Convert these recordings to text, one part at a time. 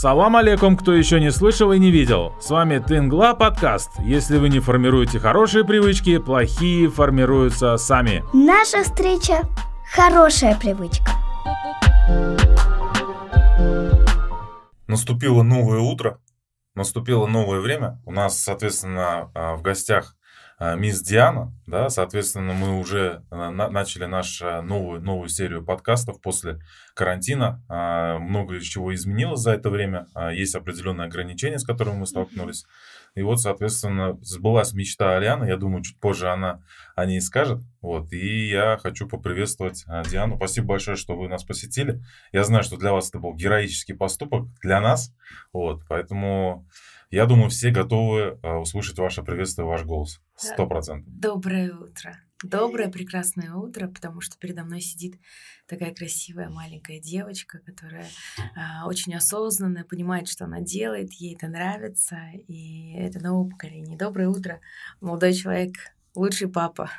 Салам алейкум, кто еще не слышал и не видел. С вами Тынгла подкаст. Если вы не формируете хорошие привычки, плохие формируются сами. Наша встреча – хорошая привычка. Наступило новое утро, наступило новое время. У нас, соответственно, а, в гостях мисс Диана, да, соответственно, мы уже а, начали нашу новую, новую серию подкастов после карантина. А, много чего изменилось за это время. Есть определенные ограничения, с которыми мы столкнулись. И вот, соответственно, сбылась мечта Арианы. Я думаю, чуть позже она о ней скажет. Вот. И я хочу поприветствовать Диану. Спасибо большое, что вы нас посетили. Я знаю, что для вас это был героический поступок, для нас. Вот. Поэтому я думаю, все готовы э, услышать ваше приветствие, ваш голос. Сто процентов. Доброе утро. Доброе, прекрасное утро, потому что передо мной сидит такая красивая маленькая девочка, которая э, очень осознанная, понимает, что она делает, ей это нравится, и это новое поколение. Доброе утро, молодой человек, лучший папа.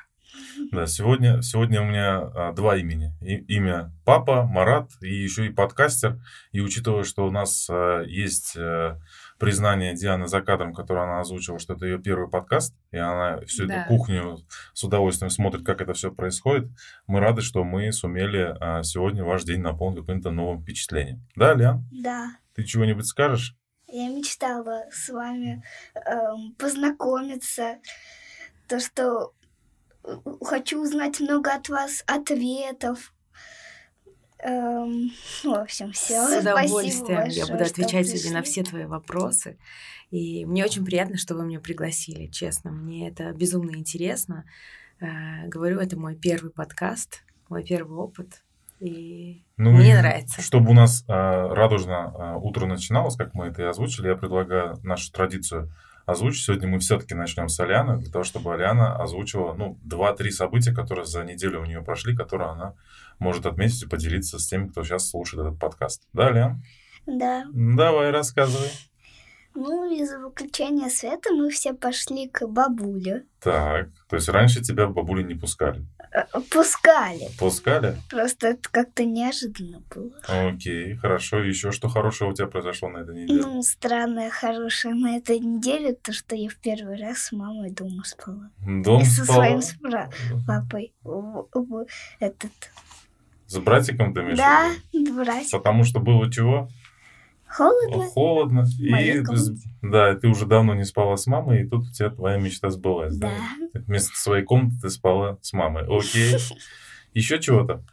Да, сегодня, сегодня у меня а, два имени. И, имя папа, Марат, и еще и подкастер. И учитывая, что у нас а, есть а, признание Дианы за кадром, которое она озвучила, что это ее первый подкаст, и она всю да. эту кухню с удовольствием смотрит, как это все происходит. Мы рады, что мы сумели а, сегодня ваш день наполнить каким-то новым впечатлением. Да, Лиан? Да. Ты чего-нибудь скажешь? Я мечтала с вами э, познакомиться. То, что э, хочу узнать много от вас ответов, Эм, в общем, все. С удовольствием я буду отвечать сегодня на все твои вопросы. И мне очень приятно, что вы меня пригласили, честно. Мне это безумно интересно. Э, говорю, это мой первый подкаст, мой первый опыт. И ну, мне и нравится. Чтобы у нас э, радужно э, утро начиналось, как мы это и озвучили, я предлагаю нашу традицию озвучить. Сегодня мы все-таки начнем с Аляны, для того, чтобы Аляна озвучила ну, 2-3 события, которые за неделю у нее прошли, которые она может отметить и поделиться с теми, кто сейчас слушает этот подкаст. Да, Алян? Да. Давай, рассказывай. Ну, из-за выключения света мы все пошли к бабуле. Так, то есть раньше тебя в бабуле не пускали? Э, пускали. Пускали? Просто это как-то неожиданно было. Окей, хорошо. Еще что хорошего у тебя произошло на этой неделе? Ну, странное хорошее на этой неделе, то, что я в первый раз с мамой дома спала. Дом И со спала? своим спра... папой. Этот... С братиком ты имеешь Да, братик. Потому что было чего? Холодно. Холодно. И, да, ты уже давно не спала с мамой, и тут у тебя твоя мечта сбылась. Да. да? Вместо своей комнаты ты спала с мамой. Окей. Еще чего-то?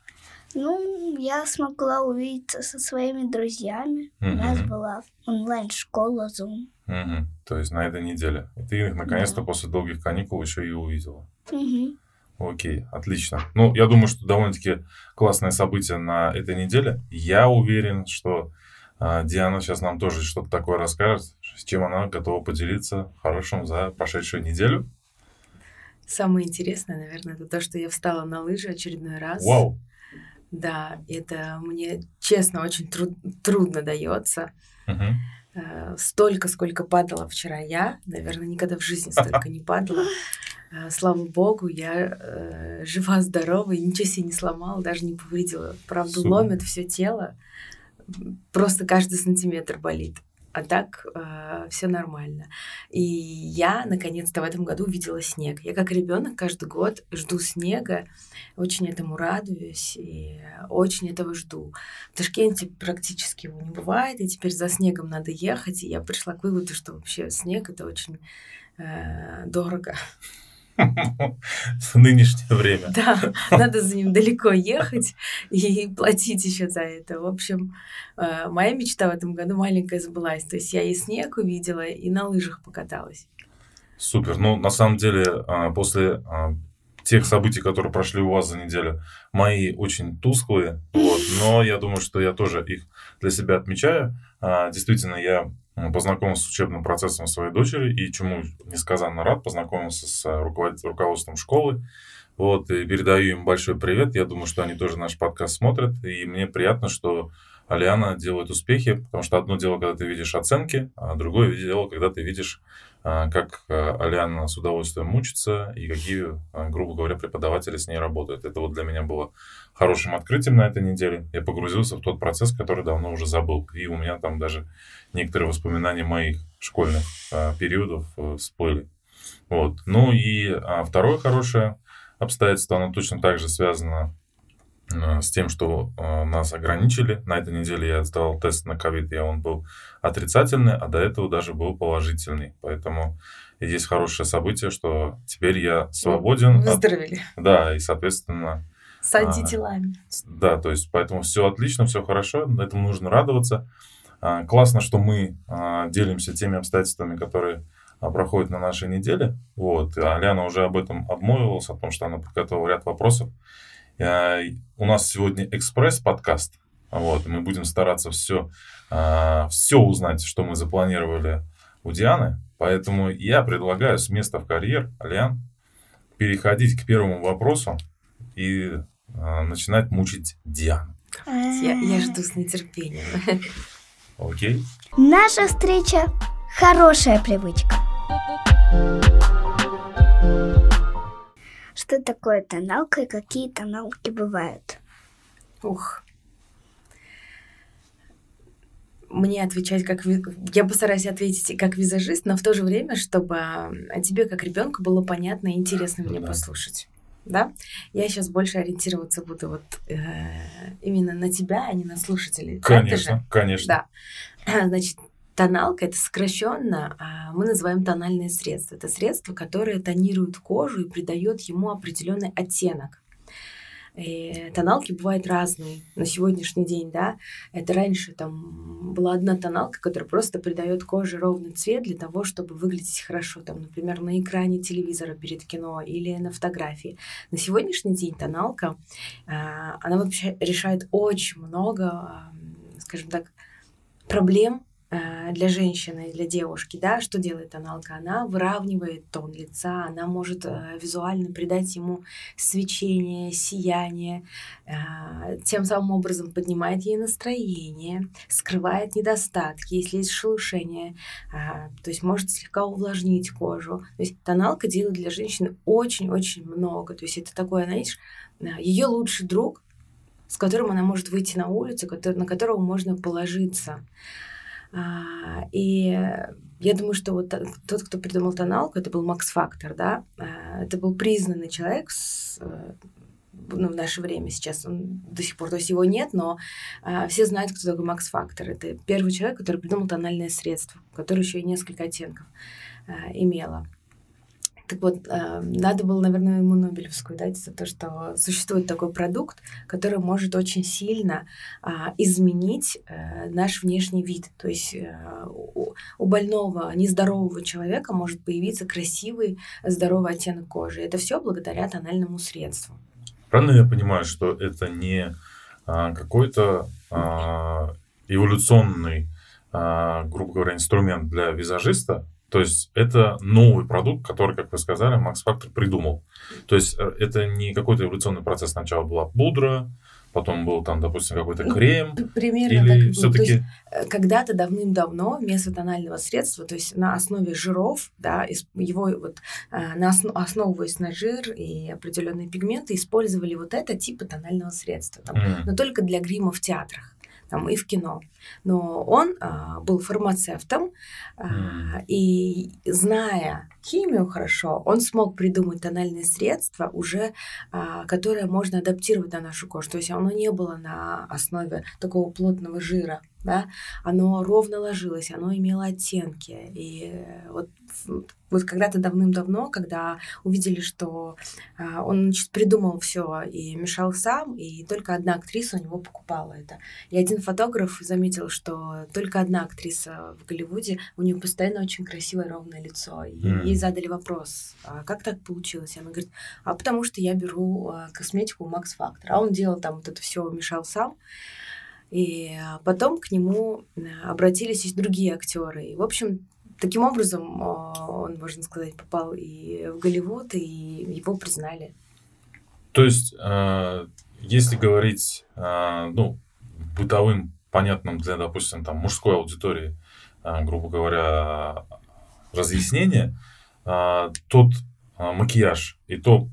Ну, я смогла увидеться со своими друзьями. Угу. У нас была онлайн-школа Zoom. Угу. То есть на этой неделе. И ты их наконец-то да. после долгих каникул еще и увидела. Угу. Окей, отлично. Ну, я думаю, что довольно-таки классное событие на этой неделе. Я уверен, что Диана сейчас нам тоже что-то такое расскажет, с чем она готова поделиться хорошим за прошедшую неделю. Самое интересное, наверное, это то, что я встала на лыжи очередной раз. Вау! Да, это мне, честно, очень труд трудно дается. Угу. Столько, сколько падала вчера я, наверное, никогда в жизни столько не падала. Э, слава богу, я э, жива, здорова, и ничего себе не сломала, даже не повредила. Правда, Супер. ломит все тело просто каждый сантиметр болит. А так э, все нормально. И я наконец-то в этом году увидела снег. Я как ребенок каждый год жду снега, очень этому радуюсь и очень этого жду. В Ташкенте практически его не бывает, и теперь за снегом надо ехать. И я пришла к выводу, что вообще снег это очень э, дорого. В нынешнее время. Да, надо за ним далеко ехать и платить еще за это. В общем, э, моя мечта в этом году маленькая сбылась. То есть я и снег увидела, и на лыжах покаталась. Супер. Ну, на самом деле, а, после а, тех событий, которые прошли у вас за неделю, мои очень тусклые, вот, но я думаю, что я тоже их для себя отмечаю. А, действительно, я познакомился с учебным процессом своей дочери и чему несказанно рад, познакомился с э, руководством школы. Вот, и передаю им большой привет. Я думаю, что они тоже наш подкаст смотрят. И мне приятно, что Алиана делает успехи, потому что одно дело, когда ты видишь оценки, а другое дело, когда ты видишь, а, как а, Алиана с удовольствием мучится и какие, а, грубо говоря, преподаватели с ней работают. Это вот для меня было хорошим открытием на этой неделе. Я погрузился в тот процесс, который давно уже забыл. И у меня там даже некоторые воспоминания моих школьных периодов э, всплыли. Вот. Ну и второе хорошее обстоятельство, оно точно так же связано с тем, что э, нас ограничили. На этой неделе я сдал тест на ковид, и он был отрицательный, а до этого даже был положительный. Поэтому есть хорошее событие, что теперь я свободен. Выздоровели. От... Да, и, соответственно... С антителами. А, да, то есть поэтому все отлично, все хорошо, этому нужно радоваться. А, классно, что мы а, делимся теми обстоятельствами, которые проходят на нашей неделе. Вот. А Ляна уже об этом обмолвилась, о том, что она подготовила ряд вопросов. Э, у нас сегодня экспресс-подкаст. Вот, мы будем стараться все, э, все узнать, что мы запланировали у Дианы. Поэтому я предлагаю с места в карьер, Алиан, переходить к первому вопросу и э, начинать мучить Диану. Я, я жду с нетерпением. Окей. Наша встреча – хорошая привычка. Что такое тоналка и какие тоналки бывают? Ух. Мне отвечать как... Я постараюсь ответить как визажист, но в то же время, чтобы о тебе как ребенку было понятно и интересно меня послушать. Да? Я сейчас больше ориентироваться буду вот э, именно на тебя, а не на слушателей. Конечно, конечно. Да. Значит, Тоналка это сокращенно а, мы называем тональное средство. Это средство, которое тонирует кожу и придает ему определенный оттенок. И тоналки бывают разные на сегодняшний день, да. Это раньше там была одна тоналка, которая просто придает коже ровный цвет для того, чтобы выглядеть хорошо, там, например, на экране телевизора перед кино или на фотографии. На сегодняшний день тоналка, а, она вообще решает очень много, скажем так, проблем Э, для женщины, для девушки, да, что делает тоналка? Она выравнивает тон лица, она может э, визуально придать ему свечение, сияние, э, тем самым образом поднимает ей настроение, скрывает недостатки, если есть шелушение, то есть может слегка увлажнить кожу. То есть тоналка делает для женщины очень-очень много. То есть это такой, знаешь, ее лучший друг, с которым она может выйти на улицу, на которого можно положиться. А, и я думаю, что вот тот, кто придумал тоналку, это был Макс Фактор, да, а, это был признанный человек с, э, ну, в наше время сейчас он до сих пор, то есть его нет, но а, все знают, кто такой Макс Фактор. Это первый человек, который придумал тональное средство, которое еще и несколько оттенков имело. Так вот, э, надо было, наверное, ему Нобелевскую дать за то, что существует такой продукт, который может очень сильно э, изменить э, наш внешний вид. То есть э, у, больного, нездорового человека может появиться красивый, здоровый оттенок кожи. Это все благодаря тональному средству. Правильно я понимаю, что это не а, какой-то а, эволюционный, а, грубо говоря, инструмент для визажиста, то есть это новый продукт, который, как вы сказали, Макс Фактор придумал. То есть э, это не какой-то эволюционный процесс. Сначала была пудра, потом был там, допустим, какой-то крем. Примерно или так все-таки... Э, когда-то давным-давно вместо тонального средства, то есть на основе жиров, да, его вот э, на основ, основываясь на жир и определенные пигменты, использовали вот это типа тонального средства, там, mm. но только для грима в театрах там, и в кино. Но он а, был фармацевтом, а, и зная химию хорошо, он смог придумать тональное средство, уже, а, которое можно адаптировать на нашу кожу. То есть оно не было на основе такого плотного жира, да, оно ровно ложилось, оно имело оттенки. И вот, вот когда-то давным-давно, когда увидели, что а, он значит, придумал все и мешал сам, и только одна актриса у него покупала это. И один фотограф заметил, что только одна актриса в Голливуде, у нее постоянно очень красивое ровное лицо. И mm. ей задали вопрос, а как так получилось? И она говорит, а потому что я беру а, косметику Макс Фактор. А он делал там вот это все, мешал сам. И а, потом к нему э, обратились и другие актеры. И, в общем, таким образом а, он, можно сказать, попал и в Голливуд, и его признали. То есть, э, если говорить, э, ну, бытовым понятном для, допустим, там, мужской аудитории, а, грубо говоря, разъяснение, а, тот а, макияж и то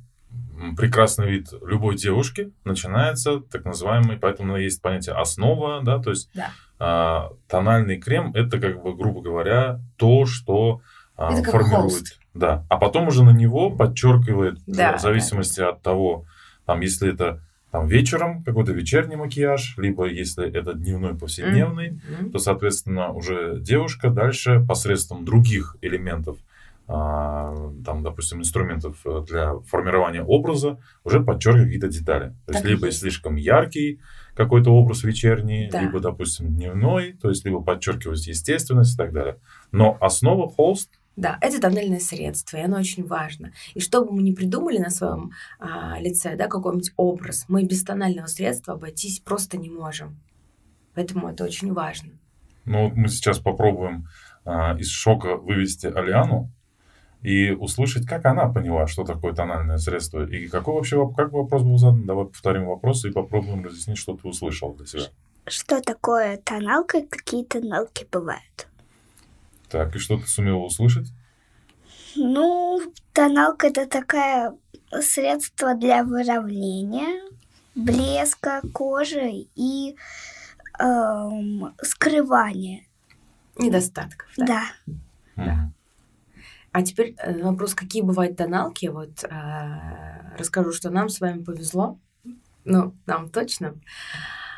прекрасный вид любой девушки начинается так называемый, поэтому есть понятие основа, да, то есть Да. А, тональный крем это как бы, грубо говоря, то, что а, Это формирует. холст. Да. А потом уже на него подчеркивает, Да, в зависимости от того, там, если это там вечером какой-то вечерний макияж, либо если это дневной повседневный, Мгм. то, соответственно, уже девушка дальше посредством других элементов, там, допустим, инструментов э, для формирования образа, уже подчеркивает какие-то детали. То есть, Так и либо есть. слишком яркий какой-то образ вечерний, Да. либо, допустим, дневной, то есть, либо подчеркивать естественность и так далее. Но основа холст, Да, это тональное средство, и оно очень важно. И что бы мы ни придумали на своем а, лице, да, какой-нибудь образ, мы без тонального средства обойтись просто не можем. Поэтому это очень важно. ну, вот мы сейчас попробуем а, из шока вывести Алиану и услышать, как она поняла, что такое тональное средство, и какой вообще как вопрос был задан. Давай повторим вопрос и попробуем разъяснить, что ты услышал для себя. Что такое тоналка и какие тоналки бывают? Так, и что ты сумела услышать? Ну, тоналка это такое средство для выравнения, блеска кожи и эм, скрывания. Недостатков. Да. Да. Мгм. А теперь э, вопрос, какие бывают тоналки. Вот а, расскажу, что нам с вами повезло, ну, нам точно,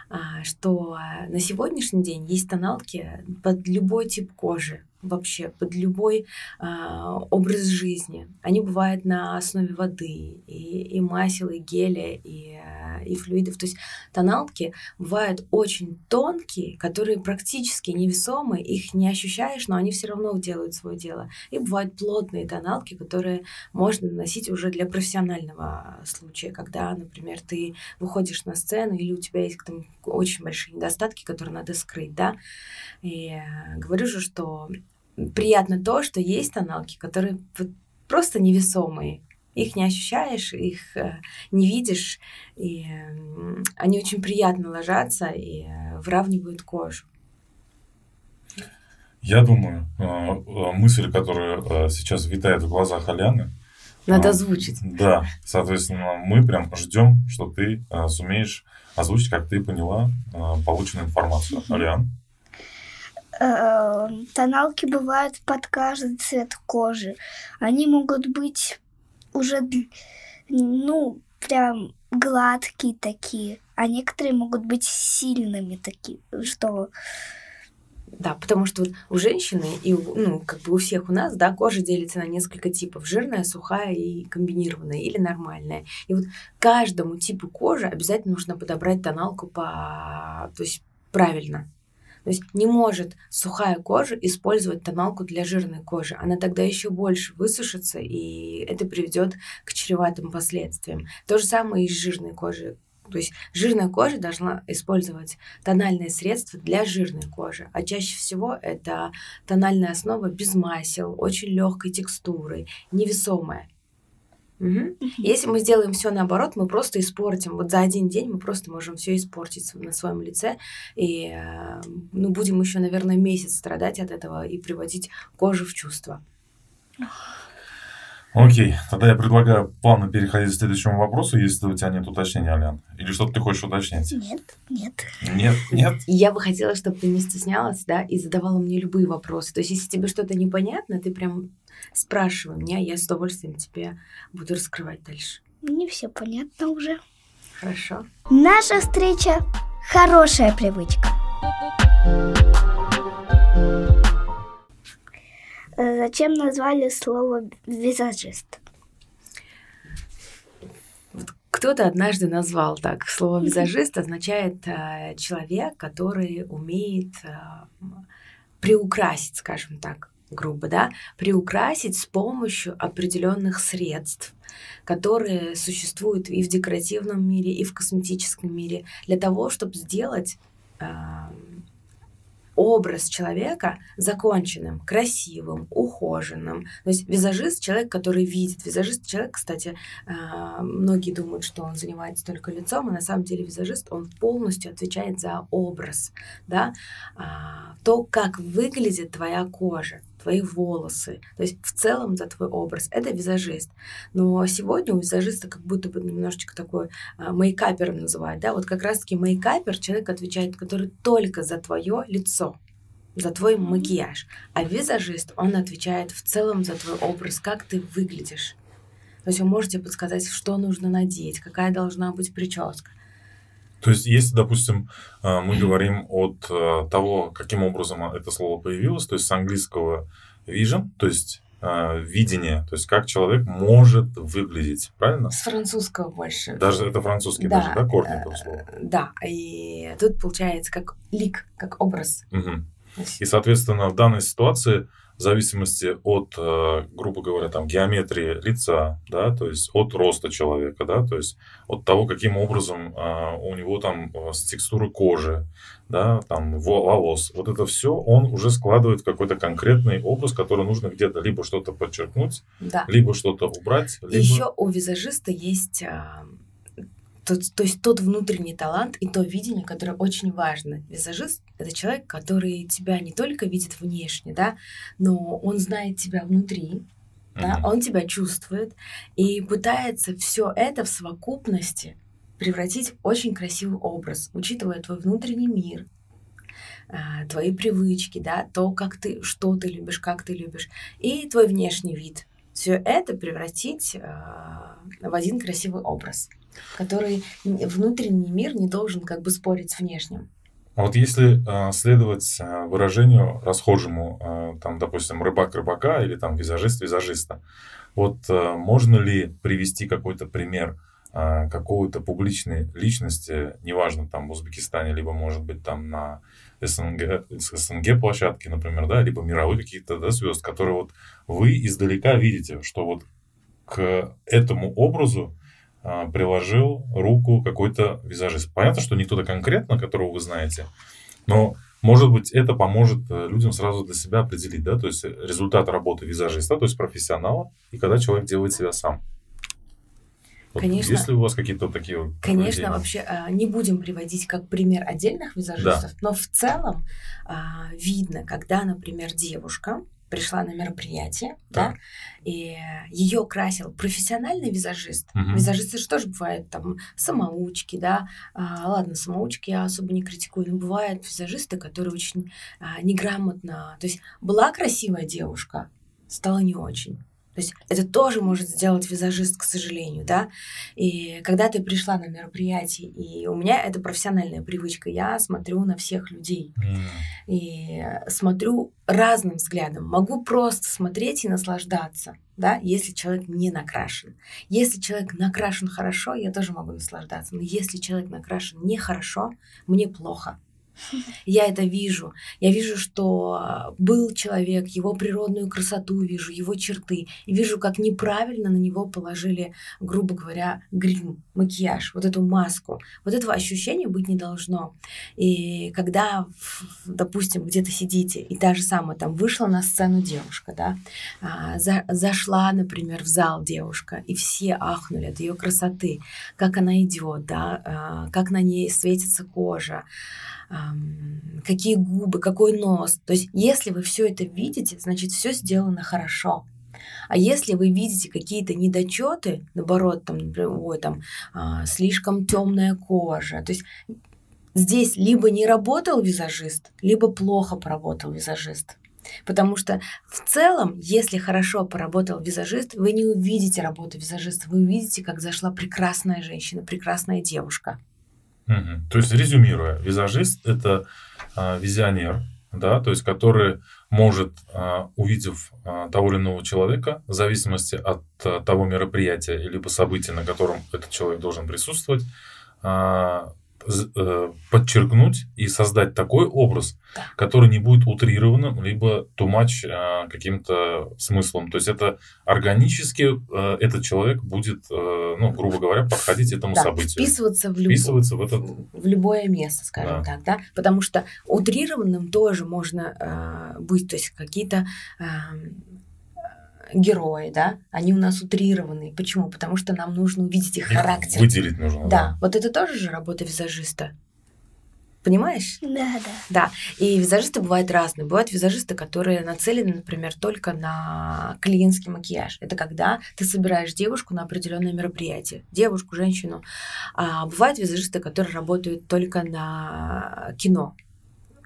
а, что на сегодняшний день есть тоналки под любой тип кожи, вообще под любой а, образ жизни. Они бывают на основе воды, и, и масел, и геля, и, а, и флюидов. То есть тоналки бывают очень тонкие, которые практически невесомые, их не ощущаешь, но они все равно делают свое дело. И бывают плотные тоналки, которые можно наносить уже для профессионального случая, когда, например, ты выходишь на сцену или у тебя есть там очень большие недостатки, которые надо скрыть, да. И э, говорю же, что приятно то, что есть тоналки, которые вот просто невесомые. Их не ощущаешь, их э, не видишь, и они очень приятно ложатся и э, выравнивают кожу. Я думаю, э, мысль, которая сейчас витает в глазах Аляны, Надо А, озвучить. Да, соответственно, мы прям ждем, что ты сумеешь озвучить, как ты поняла полученную информацию. Алиан? Тоналки бывают под каждый цвет кожи. Они могут быть уже, ну, прям гладкие такие, а некоторые могут быть сильными такие, что Да, потому что вот у женщины и у, ну, как бы у всех у нас, да, кожа делится на несколько типов. Жирная, сухая и комбинированная или нормальная. И вот каждому типу кожи обязательно нужно подобрать тоналку по, то есть правильно. То есть не может сухая кожа использовать тоналку для жирной кожи. Она тогда еще больше высушится, и это приведет к чреватым последствиям. То же самое и с жирной кожей. То есть жирная кожа должна использовать тональные средства для жирной кожи. А чаще всего это тональная основа без масел, очень легкой текстурой, невесомая. Мгм. Если мы сделаем все наоборот, мы просто испортим. Вот за один день мы просто можем все испортить на своем лице. И э, ну, будем еще, наверное, месяц страдать от этого и приводить кожу в чувство. Окей, тогда я предлагаю плавно переходить к следующему вопросу, если у тебя нет уточнения, Алян. Или что-то ты хочешь уточнить? нет, нет. Нет, нет? Я бы хотела, чтобы ты не стеснялась, да, и задавала мне любые вопросы. То есть, если тебе что-то непонятно, ты прям спрашивай меня, я с удовольствием тебе буду раскрывать дальше. Мне все понятно уже. Хорошо. Наша встреча – хорошая привычка. Э, Зачем назвали слово визажист? Кто-то однажды назвал так. Слово визажист означает э, человек, который умеет э, приукрасить, скажем так, грубо, да, приукрасить с помощью определенных средств, которые существуют и в декоративном мире, и в косметическом мире, для того, чтобы сделать э, образ человека законченным, красивым, ухоженным. То есть визажист — человек, который видит. Визажист — человек, кстати, а, многие думают, что он занимается только лицом, а на самом деле визажист, он полностью отвечает за образ, да, а, то, как выглядит твоя кожа твои волосы. То есть в целом за твой образ. Это визажист. Но сегодня у визажиста как будто бы немножечко такой а, мейкапер называют. Да? Вот как раз-таки мейкапер, человек отвечает, который только за твое лицо за твой макияж. А визажист, он отвечает в целом за твой образ, как ты выглядишь. То есть вы можете подсказать, что нужно надеть, какая должна быть прическа. То есть, если, допустим, а, мы говорим от а, того, каким образом это слово появилось, то есть с английского vision, то есть а, видение, то есть как человек может выглядеть, правильно? С французского больше. Даже это французский да, даже, да, корни этого слова? Да, и тут получается как лик, как образ. Угу. И, соответственно, в данной ситуации в зависимости от, э, грубо говоря, там, геометрии лица, да, то есть от роста человека, да, то есть от того, каким образом а, у него там э, с текстуры кожи, да, там, волос, вот это все он уже складывает в какой-то конкретный образ, который нужно где-то либо что-то подчеркнуть, да. либо что-то убрать. Либо... Еще у визажиста есть а, то, то есть тот внутренний талант и то видение, которое очень важно. Визажист — это человек, который тебя не только видит внешне, да, но он знает тебя внутри, mm-hmm. да, он тебя чувствует и пытается все это в совокупности превратить в очень красивый образ, учитывая твой внутренний мир, а, твои привычки, да, то, как ты, что ты любишь, как ты любишь, и твой внешний вид. Все это превратить э, в один красивый образ который внутренний мир не должен как бы спорить с внешним. А вот если э, следовать э, выражению расхожему, э, там, допустим, рыбак рыбака или там визажист визажиста, вот э, можно ли привести какой-то пример э, какой-то публичной личности, неважно, там в Узбекистане, либо, может быть, там на СНГ, СНГ площадке, например, да, либо мировые какие-то да, звезд, которые вот вы издалека видите, что вот к этому образу а, приложил руку какой-то визажист. Понятно, что не кто-то конкретно, которого вы знаете, но может быть, это поможет э, людям сразу для себя определить, да, то есть результат работы визажиста, то есть профессионала, и когда человек делает себя сам. Вот конечно. Есть ли у вас какие-то такие вот Конечно, вообще а, не будем приводить как пример отдельных визажистов, да. но в целом а, видно, когда, например, девушка пришла на мероприятие, так. да, и ее красил профессиональный визажист. Угу. Визажисты же тоже бывают там самоучки, да. А, ладно, самоучки я особо не критикую, но бывают визажисты, которые очень а, неграмотно. То есть была красивая девушка, стала не очень. То есть это тоже может сделать визажист, к сожалению, да. И когда ты пришла на мероприятие, и у меня это профессиональная привычка, я смотрю на всех людей. Mm. И смотрю разным взглядом. Могу просто смотреть и наслаждаться, да, если человек не накрашен. Если человек накрашен хорошо, я тоже могу наслаждаться. Но если человек накрашен нехорошо, мне плохо. Я это вижу. Я вижу, что был человек, его природную красоту вижу, его черты. И вижу, как неправильно на него положили, грубо говоря, грим, макияж, вот эту маску. Вот этого ощущения быть не должно. И когда, допустим, где-то сидите, и та же самая там вышла на сцену девушка, да, а, за, зашла, например, в зал девушка, и все ахнули от ее красоты, как она идет, да, а, как на ней светится кожа какие губы, какой нос. То есть, если вы все это видите, значит, все сделано хорошо. А если вы видите какие-то недочеты, наоборот, там, например, ой, там а, слишком темная кожа, то есть здесь либо не работал визажист, либо плохо поработал визажист. Потому что в целом, если хорошо поработал визажист, вы не увидите работу визажиста, вы увидите, как зашла прекрасная женщина, прекрасная девушка. Угу. То есть, резюмируя, визажист – это а, визионер, да, то есть который может, а, увидев а, того или иного человека, в зависимости от а, того мероприятия либо события, на котором этот человек должен присутствовать, а, подчеркнуть и создать такой образ, Да. который не будет утрированным, либо much э, каким-то смыслом. То есть это органически э, этот человек будет, э, ну, грубо говоря, подходить этому Да, событию. вписываться в любое Вписываться в этот... в любое место, скажем Да. так, да, потому что утрированным тоже можно э, быть, то есть какие-то эм, герои, да, они у нас утрированные. Почему? Потому что нам нужно увидеть их их характер. выделить нужно. Да, вот это тоже же работа визажиста. Понимаешь? Да, да. И визажисты бывают разные. Бывают визажисты, которые нацелены, например, только на клиентский макияж. Это когда ты собираешь девушку на определенное мероприятие. Девушку, женщину. А бывают визажисты, которые работают только на кино.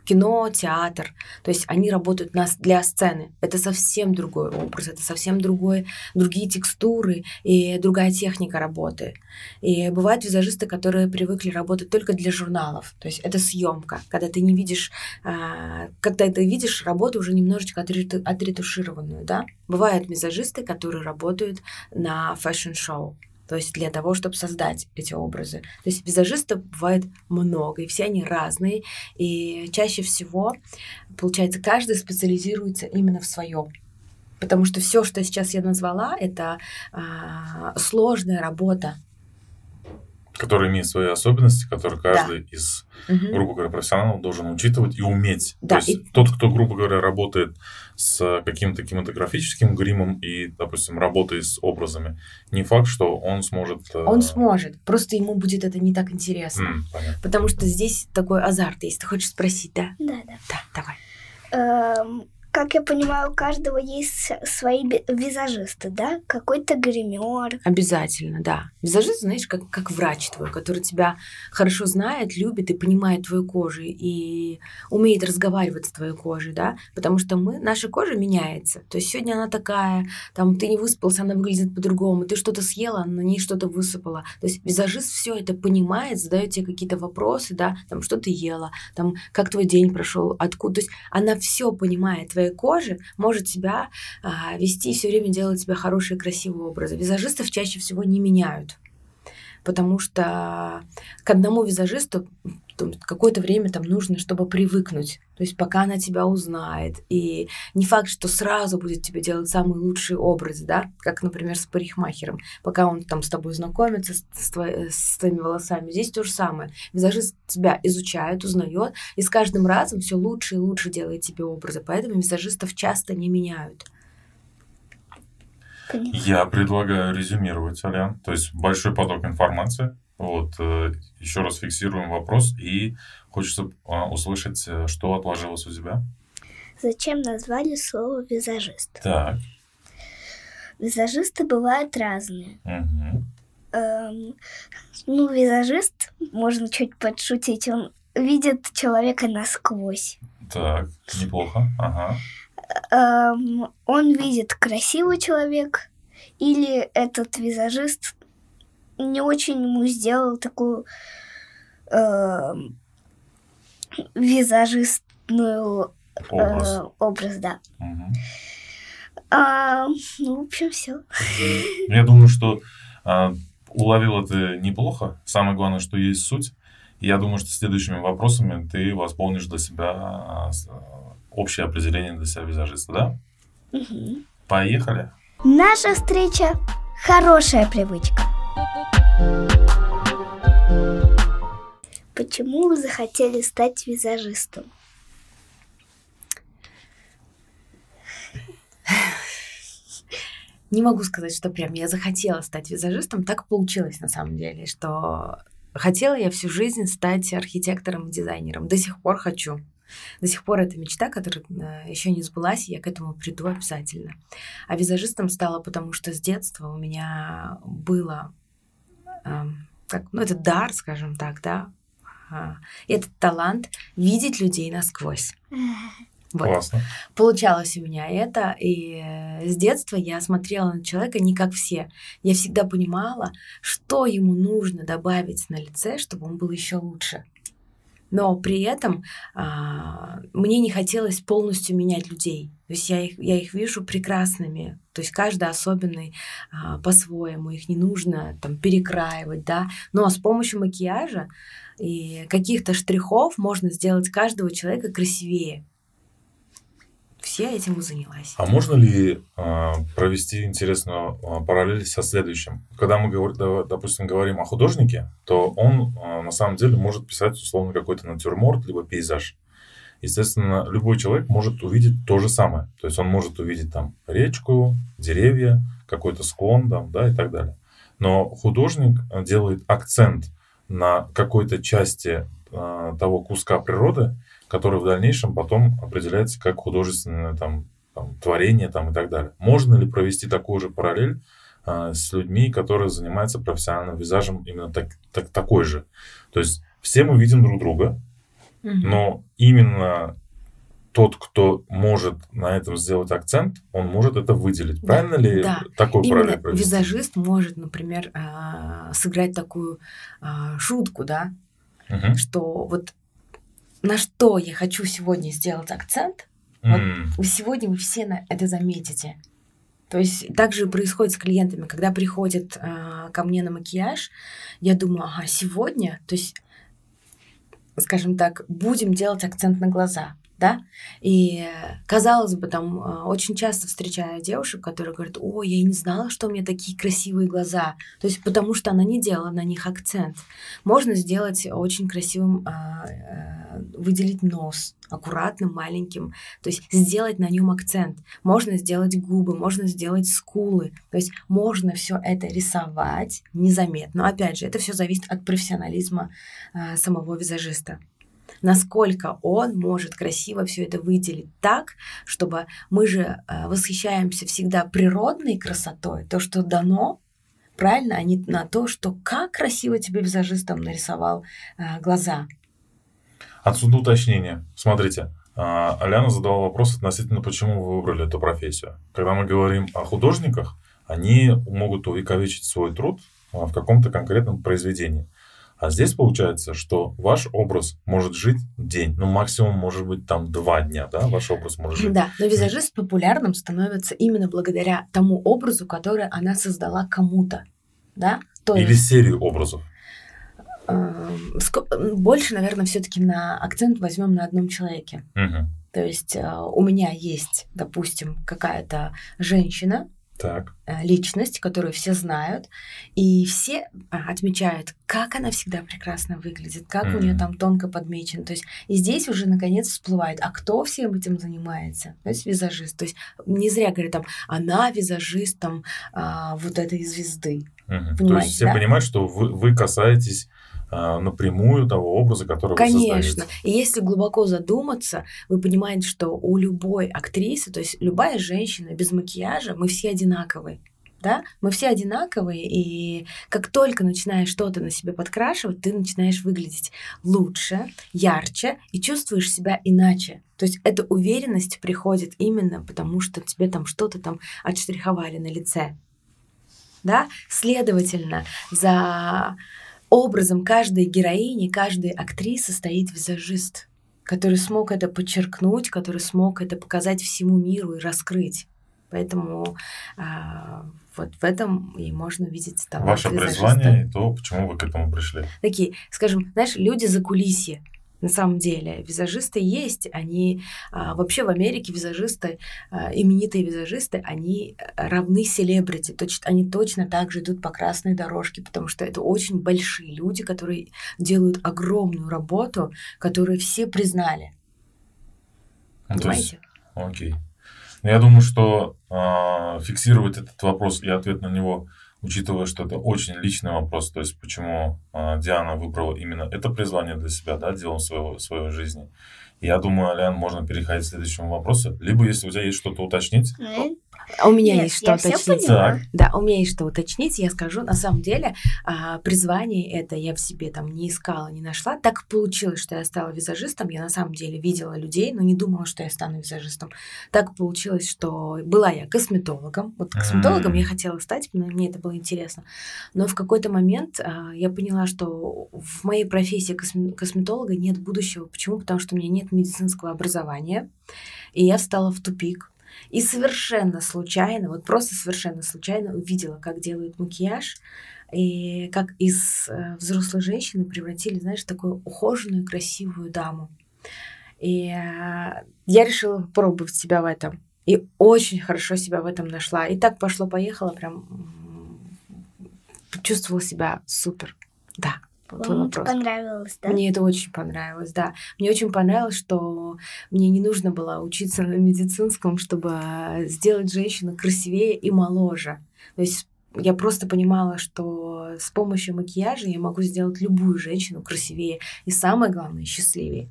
Кино, театр. То есть они работают на, для сцены. Это совсем другой образ, это совсем другой, другие текстуры и другая техника работы. И бывают визажисты, которые привыкли работать только для журналов. То есть это съемка, когда ты не видишь, а, когда ты видишь работу уже немножечко отрету- отретушированную, да. Бывают визажисты, которые работают на fashion-шоу. То есть для того, чтобы создать эти образы. То есть визажистов бывает много, и все они разные. И чаще всего, получается, каждый специализируется именно в своем. Потому что все, что сейчас я назвала, это а, сложная работа. Который имеет свои особенности, которые Да. каждый из, Мгм. грубо говоря, профессионалов должен учитывать и уметь. Да, То есть и- тот, кто, грубо говоря, работает с каким-то кинематографическим гримом и, допустим, работает с образами, не факт, что он сможет... э, Он сможет, просто ему будет это не так интересно. м, понятно. Потому что здесь такой азарт есть. Ты хочешь спросить, да? Да, да. Да, давай. Эм, как я понимаю, у каждого есть свои визажисты, да? Какой-то гример. Обязательно, да. Визажист, знаешь, как, как врач твой, который тебя хорошо знает, любит и понимает твою кожу и умеет разговаривать с твоей кожей, да, потому что мы, наша кожа меняется. То есть сегодня она такая, там ты не выспался, она выглядит по-другому, ты что-то съела, на ней что-то высыпала. То есть визажист все это понимает, задает тебе какие-то вопросы, да, там что ты ела, там как твой день прошел, откуда. То есть она все понимает твоей кожи, может тебя а, вести все время делать тебе хорошие, красивые образы. Визажистов чаще всего не меняют. Потому что к одному визажисту какое-то время там нужно, чтобы привыкнуть. То есть пока она тебя узнает. И не факт, что сразу будет тебе делать самый лучший образ, да, как, например, с парикмахером. Пока он там с тобой знакомится, с твои- с твоими волосами. Здесь то же самое. Визажист тебя изучает, узнает, и с каждым разом все лучше и лучше делает тебе образы. Поэтому визажистов часто не меняют. Я предлагаю резюмировать, Алян. То есть большой поток информации. Вот, э, еще раз фиксируем вопрос и хочется а, услышать, э, что отложилось у тебя. Зачем назвали слово визажист? Так. Визажисты бывают разные. мгм. Эм, ну, визажист, можно чуть подшутить, он видит человека насквозь. Так, неплохо. Ага. Эм, он видит красивый человек или этот визажист не очень ему сделал такую эм, визажистную э, Образ. образ, да. Мгм. А, ну, в общем, все. Я думаю, что а, уловил это неплохо. Самое главное, что есть суть. И я думаю, что следующими вопросами ты восполнишь для себя а, а, общее определение для себя визажиста, да? Поехали. Наша встреча – хорошая привычка. Почему вы захотели стать визажистом? Не могу сказать, что прям я захотела стать визажистом. Так получилось на самом деле, что хотела я всю жизнь стать архитектором и дизайнером. До сих пор хочу. До сих пор это мечта, которая еще не сбылась, и я к этому приду обязательно. А визажистом стала, потому что с детства у меня было, эм, как, ну, это дар, скажем так, да, а, этот талант видеть людей насквозь. Вот. Классно. Получалось у меня это, и э, с детства я смотрела на человека не как все. Я всегда понимала, что ему нужно добавить на лице, чтобы он был еще лучше. Но при этом а, мне не хотелось полностью менять людей. То есть я их, я их вижу прекрасными. То есть каждый особенный а, по-своему. Их не нужно там перекраивать, да. Но с помощью макияжа и каких-то штрихов можно сделать каждого человека красивее все этим и занялась. А можно ли э, провести интересную э, параллель со следующим? Когда мы, говор, допустим, говорим о художнике, то он э, на самом деле может писать условно какой-то натюрморт, либо пейзаж. Естественно, любой человек может увидеть то же самое. То есть он может увидеть там речку, деревья, какой-то склон там, да, и так далее. Но художник делает акцент на какой-то части э, того куска природы, который в дальнейшем потом определяется как художественное там, там, творение там, и так далее. Можно ли провести такую же параллель а, с людьми, которые занимаются профессиональным визажем именно так, так, такой же? То есть все мы видим друг друга, угу. но именно тот, кто может на этом сделать акцент, он может это выделить. Да, Правильно ли да. такой Именно параллель провести? Визажист может, например, а, сыграть такую а, шутку, да, угу. что вот на что я хочу сегодня сделать акцент, mm. вот сегодня вы все на это заметите. То есть так же происходит с клиентами, когда приходят э, ко мне на макияж, я думаю, ага, сегодня, то есть, скажем так, будем делать акцент на глаза да, и казалось бы, там а, очень часто встречаю девушек, которые говорят, ой, я и не знала, что у меня такие красивые глаза, то есть потому что она не делала на них акцент. Можно сделать очень красивым, а, а, выделить нос, аккуратным, маленьким, то есть сделать на нем акцент. Можно сделать губы, можно сделать скулы, то есть можно все это рисовать незаметно. Но опять же, это все зависит от профессионализма самого визажиста насколько он может красиво все это выделить так, чтобы мы же э, восхищаемся всегда природной красотой, то, что дано, правильно, а не на то, что как красиво тебе визажист там нарисовал э, глаза. Отсюда уточнение. Смотрите, а, Аляна задала вопрос относительно, почему вы выбрали эту профессию. Когда мы говорим о художниках, они могут увековечить свой труд а, в каком-то конкретном произведении. А здесь получается, что ваш образ может жить день, ну максимум может быть там два дня, да, ваш образ может жить. Да, но визажист популярным становится именно благодаря тому образу, который она создала кому-то, да. То Или есть... серию образов. Эм, больше, наверное, все-таки на акцент возьмем на одном человеке. Угу. То есть э, у меня есть, допустим, какая-то женщина, так. Э, личность, которую все знают, и все а, отмечают, как она всегда прекрасно выглядит, как mm-hmm. у нее там тонко подмечено. То есть и здесь уже наконец всплывает, а кто всем этим занимается? То есть визажист. То есть не зря говорят там, она визажист там а, вот этой звезды. Mm-hmm. То есть все да? понимают, что вы, вы касаетесь напрямую того образа, который Конечно. вы создаете. Конечно. И если глубоко задуматься, вы понимаете, что у любой актрисы, то есть любая женщина без макияжа, мы все одинаковые. Да? Мы все одинаковые, и как только начинаешь что-то на себе подкрашивать, ты начинаешь выглядеть лучше, ярче и чувствуешь себя иначе. То есть эта уверенность приходит именно потому, что тебе там что-то там отштриховали на лице. Да? Следовательно, за образом каждой героини, каждой актрисы стоит визажист, который смог это подчеркнуть, который смог это показать всему миру и раскрыть. Поэтому а, вот в этом и можно видеть талант Ваше призвание и то, почему вы к этому пришли. Такие, скажем, знаешь, люди за кулисье на самом деле. Визажисты есть, они а, вообще в Америке визажисты, а, именитые визажисты, они равны селебрити, точ, они точно так же идут по красной дорожке, потому что это очень большие люди, которые делают огромную работу, которую все признали. Ну, Понимаете? Есть, окей. Я думаю, что э, фиксировать этот вопрос и ответ на него учитывая, что это очень личный вопрос, то есть почему э, Диана выбрала именно это призвание для себя, да, делом своего, своей жизни. Я думаю, Алян, можно переходить к следующему вопросу. Либо, если у тебя есть что-то уточнить. А У меня Нет, есть что уточнить. Да, у меня есть что уточнить. Я скажу, на самом деле, а, призвание это я в себе там не искала, не нашла. Так получилось, что я стала визажистом. Я на самом деле видела людей, но не думала, что я стану визажистом. Так получилось, что была я косметологом. Вот косметологом я хотела стать, но мне это было интересно. Но в какой-то момент а, я поняла, что в моей профессии косме- косметолога нет будущего. Почему? Потому что у меня нет медицинского образования. И я встала в тупик. И совершенно случайно, вот просто совершенно случайно увидела, как делают макияж, и как из э, взрослой женщины превратили, знаешь, в такую ухоженную, красивую даму. И э, я решила попробовать себя в этом. И очень хорошо себя в этом нашла. И так пошло-поехало, прям чувствовала себя супер. Да, Вам это понравилось, да? Мне это очень понравилось, да. Мне очень понравилось, что мне не нужно было учиться на медицинском, чтобы а, сделать женщину красивее и моложе. То есть я просто понимала, что с помощью макияжа я могу сделать любую женщину красивее и самое главное счастливее.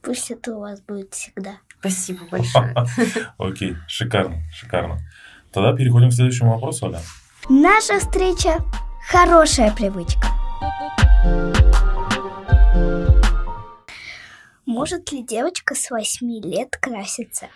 Пусть это у вас будет всегда. Спасибо большое. Окей, шикарно, шикарно. Тогда переходим к следующему вопросу, Оля. Наша встреча – хорошая привычка. Может ли девочка с 8 лет краситься?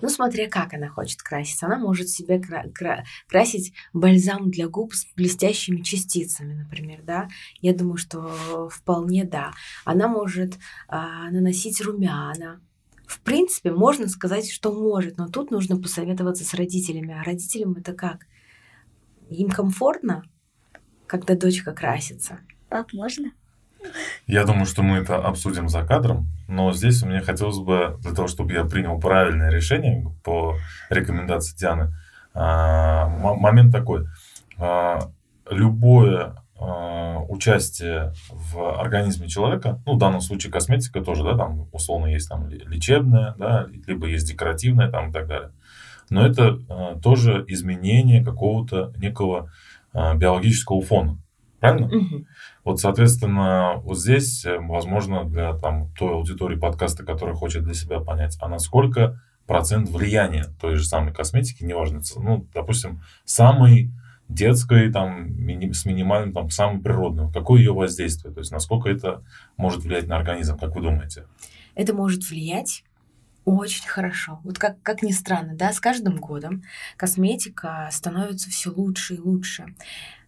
Ну, смотря как она хочет краситься. Она может себе кра- кра- красить бальзам для губ с блестящими частицами, например, да. Я думаю, что вполне да. Она может а, наносить румяна. В принципе, можно сказать, что может, но тут нужно посоветоваться с родителями. А родителям это как? Им комфортно, когда дочка красится? Пап, можно? Я думаю, что мы это обсудим за кадром, но здесь мне хотелось бы, для того, чтобы я принял правильное решение по рекомендации Дианы, а, момент такой. А, Любое а, участие в организме человека, ну, в данном случае косметика тоже, да, там условно есть там лечебная, да, либо есть декоративная там и так далее. Но это тоже изменение какого-то некого биологического фона. Правильно? Мгм. Вот, соответственно, вот здесь, э, возможно, для там, той аудитории подкаста, которая хочет для себя понять, а насколько процент влияния той же самой косметики, неважно, ну, допустим, самой детской, там, мини- с минимальным, там, самым природным, какое ее воздействие, то есть насколько это может влиять на организм, как вы думаете? это может влиять очень хорошо. Вот как, как ни странно, да, с каждым годом косметика становится все лучше и лучше.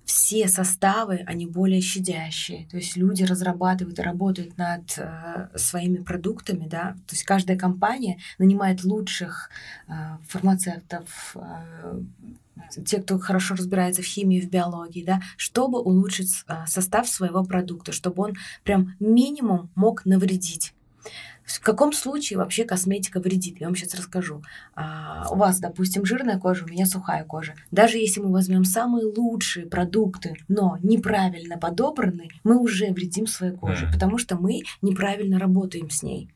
Все составы, они более щадящие. То есть люди разрабатывают и работают над э, своими продуктами, да. То есть каждая компания нанимает лучших э, фармацевтов, э, те, кто хорошо разбирается в химии, в биологии, да, чтобы улучшить э, состав своего продукта, чтобы он прям минимум мог навредить. В каком случае вообще косметика вредит? Я вам сейчас расскажу. А, у вас, допустим, жирная кожа, у меня сухая кожа. Даже если мы возьмем самые лучшие продукты, но неправильно подобранные, мы уже вредим своей коже, Мгм. потому что мы неправильно работаем с ней.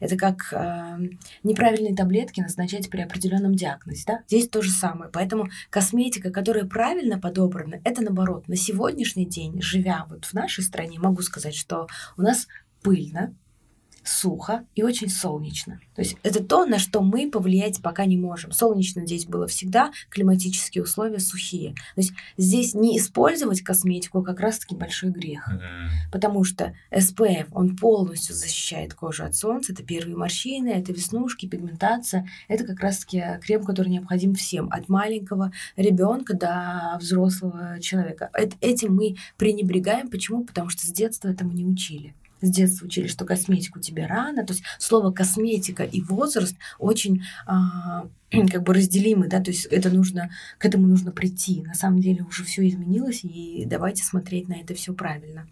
Это как э, неправильные таблетки назначать при определенном диагнозе. Да? Здесь то же самое. Поэтому косметика, которая правильно подобрана, это наоборот. На сегодняшний день, живя вот в нашей стране, могу сказать, что у нас пыльно, сухо и очень солнечно. То есть это то, на что мы повлиять пока не можем. Солнечно здесь было всегда, климатические условия сухие. То есть здесь не использовать косметику как раз-таки большой грех. Потому что SPF, он полностью защищает кожу от солнца. Это первые морщины, это веснушки, пигментация. Это как раз-таки крем, который необходим всем. От маленького ребенка до взрослого человека. Эт- Этим мы пренебрегаем. Почему? Потому что с детства этому не учили. С детства учили, что косметику тебе рано. То есть слово косметика и возраст очень а, как бы разделимы, да, то есть это нужно, к этому нужно прийти. На самом деле уже все изменилось, и давайте смотреть на это все правильно.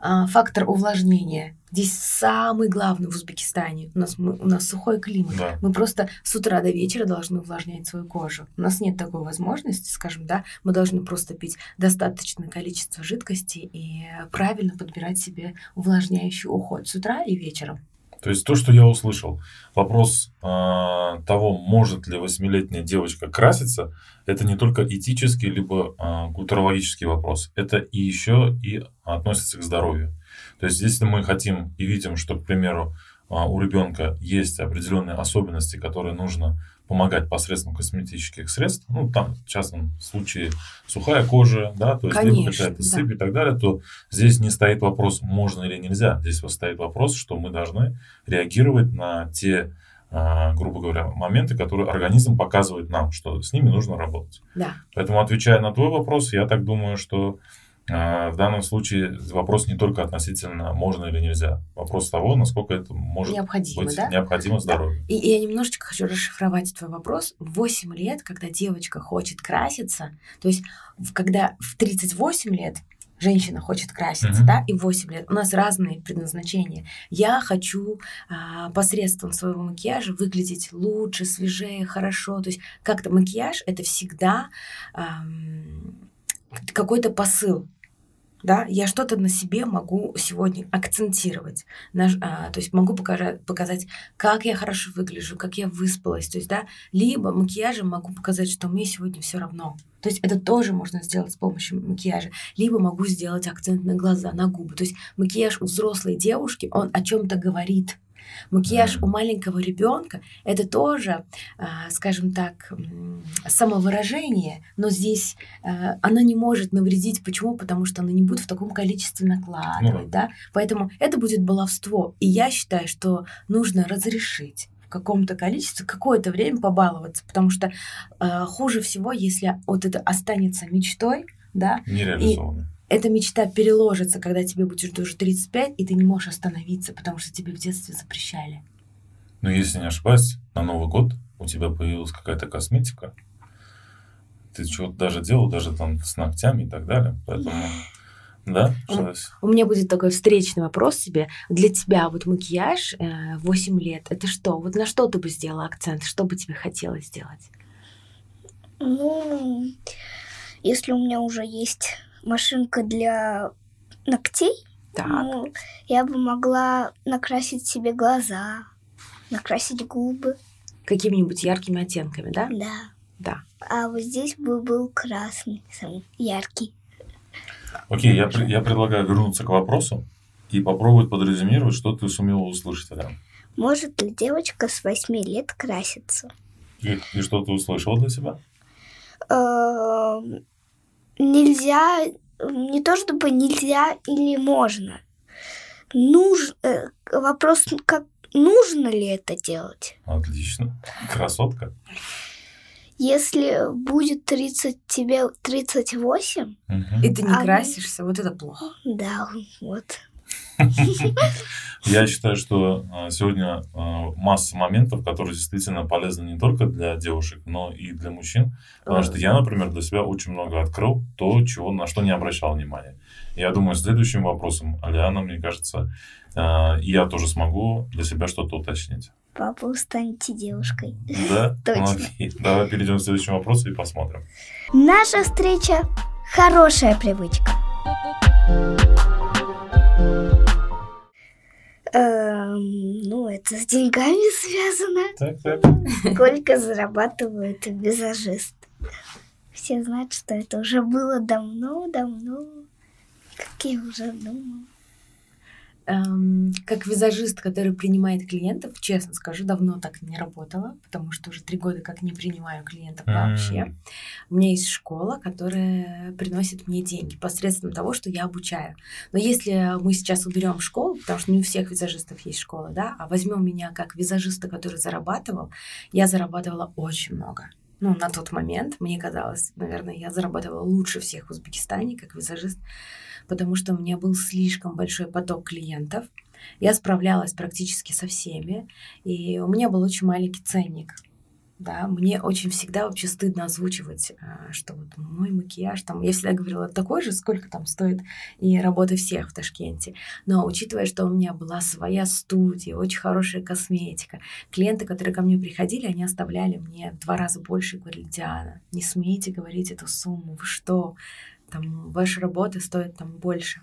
А, Фактор увлажнения. Здесь самый главный в Узбекистане. У нас, мы- у нас сухой климат. Да. Мы просто с утра до вечера должны увлажнять свою кожу. У нас нет такой возможности, скажем, да, мы должны просто пить достаточное количество жидкости и правильно подбирать себе увлажняющий уход с утра и вечером. То есть то, что я услышал, вопрос а, того, может ли восьмилетняя девочка краситься, это не только этический либо а, культурологический вопрос, это и еще и относится к здоровью. То есть если мы хотим и видим, что, к примеру, а, у ребенка есть определенные особенности, которые нужно помогать посредством косметических средств, ну, там, в частном случае, сухая кожа, да, то есть Конечно, либо какая-то да. сыпь и так далее, то здесь не стоит вопрос, можно или нельзя. Здесь вот стоит вопрос, что мы должны реагировать на те, а, грубо говоря, моменты, которые организм показывает нам, что с ними нужно работать. Да. Поэтому, отвечая на твой вопрос, я так думаю, что в данном случае вопрос не только относительно можно или нельзя. Вопрос того, насколько это может Необходимо, быть да? необходимо здоровью. И, и я немножечко хочу расшифровать твой вопрос. В 8 лет, когда девочка хочет краситься, то есть когда в 38 лет женщина хочет краситься, Мгм. да, и в 8 лет. У нас разные предназначения. Я хочу а, посредством своего макияжа выглядеть лучше, свежее, хорошо. То есть как-то макияж это всегда ам, какой-то посыл. Да, я что-то на себе могу сегодня акцентировать. Наш- а, то есть могу покажа- показать, как я хорошо выгляжу, как я выспалась. То есть, да, либо макияжем могу показать, что мне сегодня все равно. То есть это тоже можно сделать с помощью макияжа. Либо могу сделать акцент на глаза, на губы. То есть макияж у взрослой девушки, он о чем-то говорит. Макияж у маленького ребенка это тоже, а, скажем так, самовыражение, но здесь а, она не может навредить. Почему? Потому что она не будет в таком количестве накладывать, Ну да. Поэтому это будет баловство. И я считаю, что нужно разрешить в каком-то количестве какое-то время побаловаться, потому что э, хуже всего, если вот это останется мечтой, да, Нереализованно. Эта мечта переложится, когда тебе будет уже 35, и ты не можешь остановиться, потому что тебе в детстве запрещали. Но если не ошибаюсь, на Новый год у тебя появилась какая-то косметика. Ты что-то даже делал, даже там с ногтями и так далее. Поэтому, да, что- У меня будет такой встречный вопрос тебе. Для тебя вот макияж э, 8 лет, это что? Вот на что ты бы сделала акцент? Что бы тебе хотелось сделать? Ну, если у меня уже есть машинка для ногтей, Так. ну, я бы могла накрасить себе глаза, накрасить губы, Какими-нибудь яркими оттенками, да? да. Да. А вот здесь бы был красный, самый яркий. Окей, я, я предлагаю вернуться к вопросу и попробовать подрезюмировать, что ты сумела услышать, Алян. Может ли девочка с 8 лет краситься? И, и что ты услышала для себя? Нельзя, не то чтобы нельзя или можно. Нуж, э, вопрос, как нужно ли это делать? Отлично. Красотка. Если будет 30, тебе 38, Мгм. И ты не А, красишься, вот это плохо. да, вот. Я считаю, что а, сегодня а, масса моментов, которые действительно полезны не только для девушек, но и для мужчин. Потому что я, например, для себя очень много открыл то, чего, на что не обращал внимания. Я думаю, следующим вопросом, Алиана, мне кажется, а, я тоже смогу для себя что-то уточнить. Папа, станьте девушкой. Да? Точно. Окей. Давай перейдем к следующему вопросу и посмотрим. Наша встреча – хорошая привычка. Эм, ну, это с деньгами связано. Так, так. Сколько зарабатывают визажисты? Все знают, что это уже было давно-давно. Как я уже думала. Эм, как визажист, который принимает клиентов, честно скажу, давно так не работала, потому что уже три года как не принимаю клиентов М. вообще. У меня есть школа, которая приносит мне деньги посредством того, что я обучаю. Но если мы сейчас уберем школу, потому что не у всех визажистов есть школа, да, а возьмем меня как визажиста, который зарабатывал, я зарабатывала очень много. Ну, на тот момент, мне казалось, наверное, я зарабатывала лучше всех в Узбекистане как визажист, потому что у меня был слишком большой поток клиентов. Я справлялась практически со всеми, и у меня был очень маленький ценник. Да, мне очень всегда вообще стыдно озвучивать, а, что вот мой макияж, там, я всегда говорила такой же, сколько там стоит и работа всех в Ташкенте. Но учитывая, что у меня была своя студия, очень хорошая косметика, клиенты, которые ко мне приходили, они оставляли мне в два раза больше говорили, Диана, не смейте говорить эту сумму, вы что, там, ваша работа стоит там больше.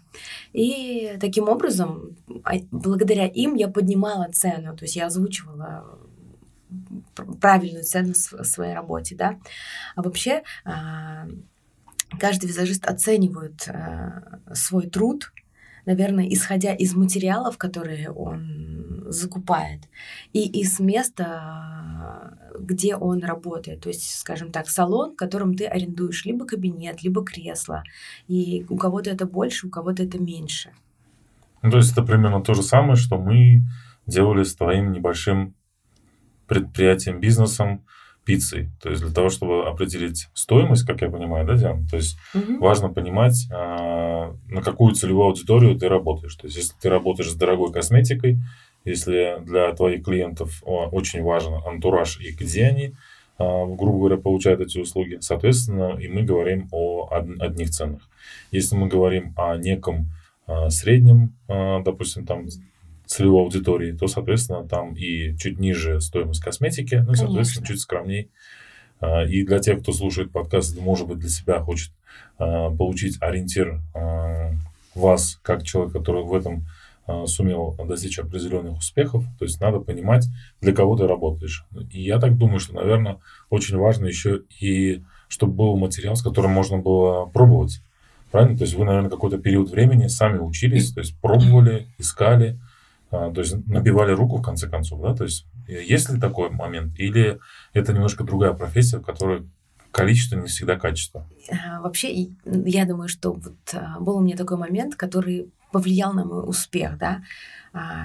И таким образом, а, благодаря им я поднимала цену, то есть я озвучивала правильную цену св- своей работе, да. А вообще а, каждый визажист оценивает а, свой труд наверное, исходя из материалов, которые он закупает, и из места, где он работает. То есть, скажем так, салон, в котором ты арендуешь либо кабинет, либо кресло. И у кого-то это больше, у кого-то это меньше. Ну, то есть это примерно то же самое, что мы делали с твоим небольшим предприятием, бизнесом, пиццей. То есть для того, чтобы определить стоимость, как я понимаю, да, Диана? То есть угу. важно понимать, а, на какую целевую аудиторию ты работаешь. То есть если ты работаешь с дорогой косметикой, если для твоих клиентов очень важен антураж и где они, а, грубо говоря, получают эти услуги, соответственно, и мы говорим о одних ценах. Если мы говорим о неком а, среднем, допустим, там целевой аудитории, то, соответственно, там и чуть ниже стоимость косметики, ну, соответственно, чуть скромней. А, и для тех, кто слушает подкаст, может быть, для себя хочет а, получить ориентир а, вас, как человек, который в этом сумел достичь определенных успехов, то есть надо понимать, для кого ты работаешь. И я так думаю, что, наверное, очень важно еще и, чтобы был материал, с которым можно было пробовать. Правильно? То есть вы, наверное, какой-то период времени сами учились, то есть пробовали, искали, то есть набивали руку в конце концов, да, то есть э, есть ли такой момент, или это немножко другая профессия, в которой количество не всегда качество? А, вообще, я думаю, что вот а, был у меня такой момент, который повлиял на мой успех, да.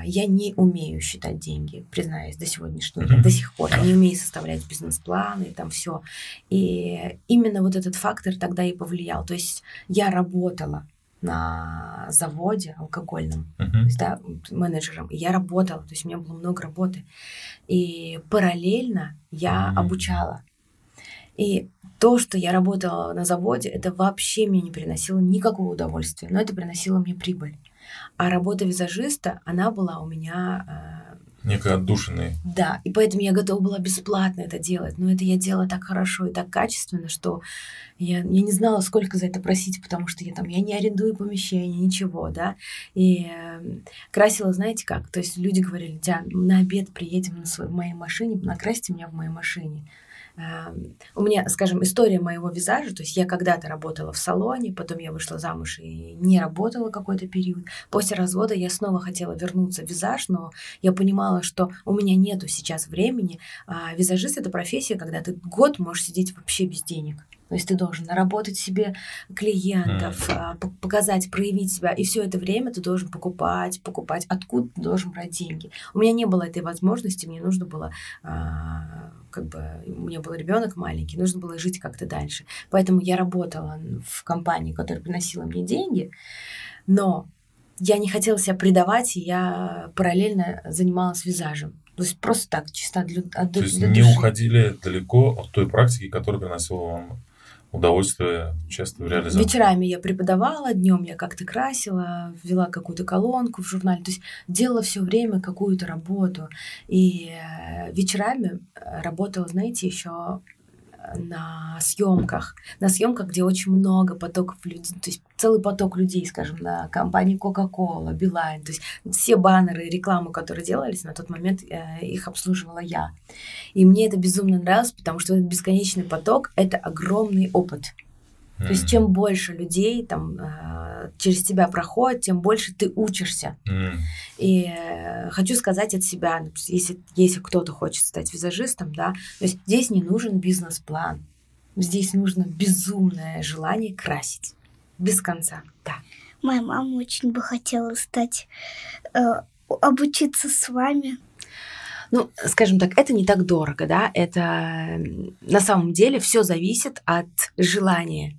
Я не умею считать деньги, признаюсь, до сегодняшнего дня, mm-hmm. до сих пор. Я не умею составлять бизнес-планы и там все. И именно вот этот фактор тогда и повлиял. То есть я работала на заводе алкогольном, uh-huh. то есть, да, менеджером. И я работала, то есть у меня было много работы. И параллельно я uh-huh. обучала. И то, что я работала на заводе, это вообще мне не приносило никакого удовольствия, но это приносило мне прибыль. А работа визажиста, она была у меня э, некой отдушиной. Да, и поэтому я готова была бесплатно это делать. Но это я делала так хорошо и так качественно, что я, я не знала, сколько за это просить, потому что я там, я не арендую помещение, ничего, да. И э, красила, знаете как? То есть люди говорили, Диан, на обед приедем на своей, моей машине, накрасьте меня в моей машине. У меня, скажем, история моего визажа, то есть я когда-то работала в салоне, потом я вышла замуж и не работала какой-то период. После развода я снова хотела вернуться в визаж, но я понимала, что у меня нету сейчас времени. А визажист — это профессия, когда ты год можешь сидеть вообще без денег. То есть ты должен наработать себе клиентов, mm. показать, проявить себя. И все это время ты должен покупать, покупать. Откуда ты должен брать деньги? У меня не было этой возможности, мне нужно было а, как бы у меня был ребенок маленький, нужно было жить как-то дальше. Поэтому я работала в компании, которая приносила мне деньги, но я не хотела себя предавать, и я параллельно занималась визажем. То есть просто так, чисто для, от, То есть для не души. уходили далеко от той практики, которая приносила вам удовольствие часто в реализации. Вечерами я преподавала, днем я как-то красила, вела какую-то колонку в журнале, то есть делала все время какую-то работу. И э, вечерами э, работала, знаете, еще на съемках, на съемках, где очень много потоков людей, то есть целый поток людей, скажем, на компании Coca-Cola, Билайн, то есть все баннеры, рекламу, которые делались, на тот момент э, их обслуживала я. И мне это безумно нравилось, потому что этот бесконечный поток — это огромный опыт. Mm. То есть чем больше людей там э, через тебя проходит, тем больше ты учишься. Mm. И э, хочу сказать от себя, если, если кто-то хочет стать визажистом, да, то есть здесь не нужен бизнес-план. Здесь нужно безумное желание красить. Без конца, да. Моя мама очень бы хотела стать, э, обучиться с вами. Ну, скажем так, это не так дорого, да, это на самом деле все зависит от желания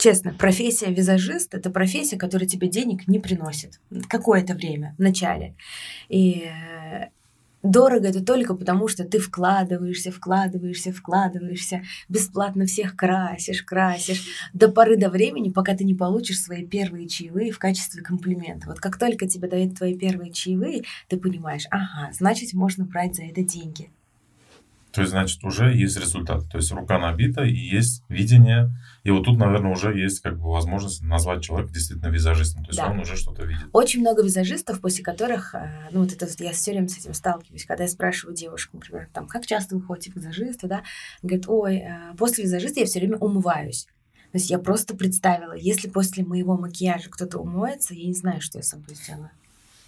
честно, профессия визажист — это профессия, которая тебе денег не приносит какое-то время, в начале. И э, дорого это только потому, что ты вкладываешься, вкладываешься, вкладываешься, бесплатно всех красишь, красишь, до поры до времени, пока ты не получишь свои первые чаевые в качестве комплимента. Вот как только тебе дают твои первые чаевые, ты понимаешь, ага, значит, можно брать за это деньги. То есть, значит, уже есть результат. То есть рука набита и есть видение. И вот тут, наверное, уже есть как бы возможность назвать человека действительно визажистом. То есть да. он уже что-то видит. Очень много визажистов, после которых, э, ну вот это я все время с этим сталкиваюсь, когда я спрашиваю девушку, например, там, как часто вы ходите к визажисту, да, говорит, ой, э, после визажиста я все время умываюсь. То есть я просто представила, если после моего макияжа кто-то умоется, я не знаю, что я с собой сделаю.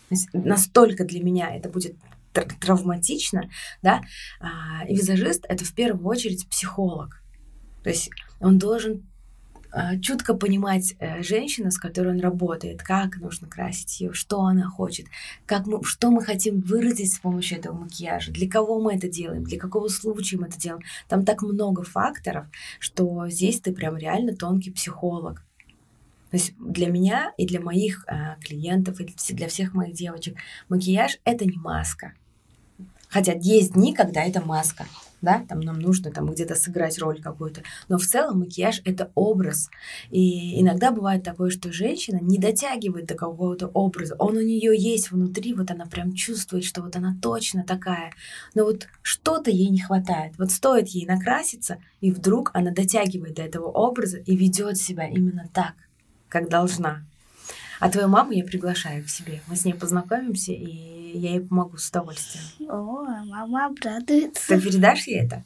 То есть настолько для меня это будет травматично, да, а, и визажист — это в первую очередь психолог. То есть он должен а, чутко понимать э, женщину, с которой он работает, как нужно красить ее, что она хочет, как мы, что мы хотим выразить с помощью этого макияжа, для кого мы это делаем, для какого случая мы это делаем. Там так много факторов, что здесь ты прям реально тонкий психолог. То есть для меня и для моих э, клиентов, и для всех моих девочек макияж — это не маска. Хотя есть дни, когда это маска, да, там нам нужно там где-то сыграть роль какую-то. Но в целом макияж — это образ. И иногда бывает такое, что женщина не дотягивает до какого-то образа. Он у нее есть внутри, вот она прям чувствует, что вот она точно такая. Но вот что-то ей не хватает. Вот стоит ей накраситься, и вдруг она дотягивает до этого образа и ведет себя именно так, как должна. А твою маму я приглашаю к себе. Мы с ней познакомимся, и я ей помогу с удовольствием. О, мама обрадуется. Ты передашь ей это?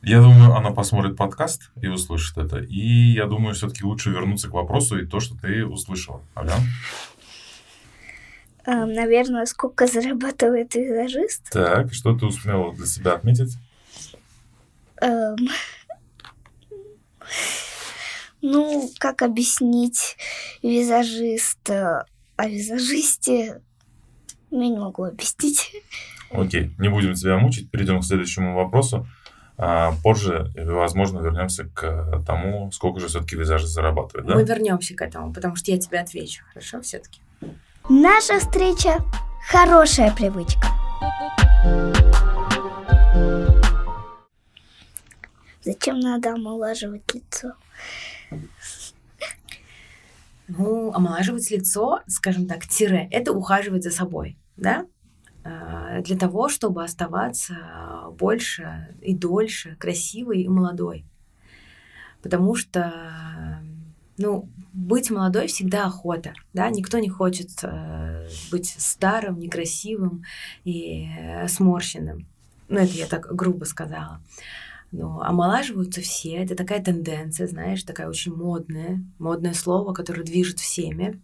Я думаю, она посмотрит подкаст и услышит это. И я думаю, все-таки лучше вернуться к вопросу и то, что ты услышала. Аля? Эм, наверное, сколько зарабатывает визажист? Так, что ты успела для себя отметить? Эм, ну, как объяснить визажист о визажисте? Я не могу объяснить. Окей, не будем тебя мучить, перейдем к следующему вопросу. А позже, возможно, вернемся к тому, сколько же все-таки визажист зарабатывает. Да? Мы вернемся к этому, потому что я тебе отвечу, хорошо, все-таки. Наша встреча – хорошая привычка. Зачем надо омолаживать лицо? Ну, омолаживать лицо, скажем так, тире, это ухаживать за собой да, а, для того, чтобы оставаться больше и дольше красивой и молодой. Потому что, ну, быть молодой всегда охота, да, никто не хочет э, быть старым, некрасивым и сморщенным. Ну, это я так грубо сказала. Но омолаживаются все. Это такая тенденция, знаешь, такая очень модная, модное слово, которое движет всеми.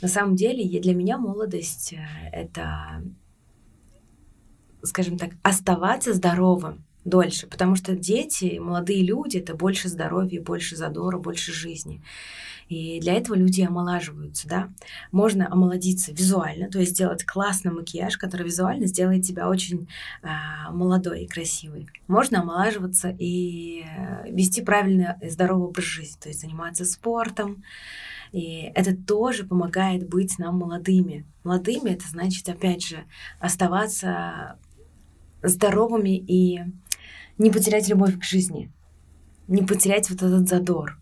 На самом деле, для меня молодость э, — это, скажем так, оставаться здоровым дольше, потому что дети, молодые люди — это больше здоровья, больше задора, больше жизни. И для этого люди омолаживаются, да. Можно омолодиться визуально, то есть сделать классный макияж, который визуально сделает тебя очень а, молодой и красивой. Можно омолаживаться и э, вести правильный и здоровый образ жизни, то есть заниматься спортом, и это тоже помогает быть нам молодыми. Молодыми это значит, опять же, оставаться здоровыми и не потерять любовь к жизни, не потерять вот этот задор.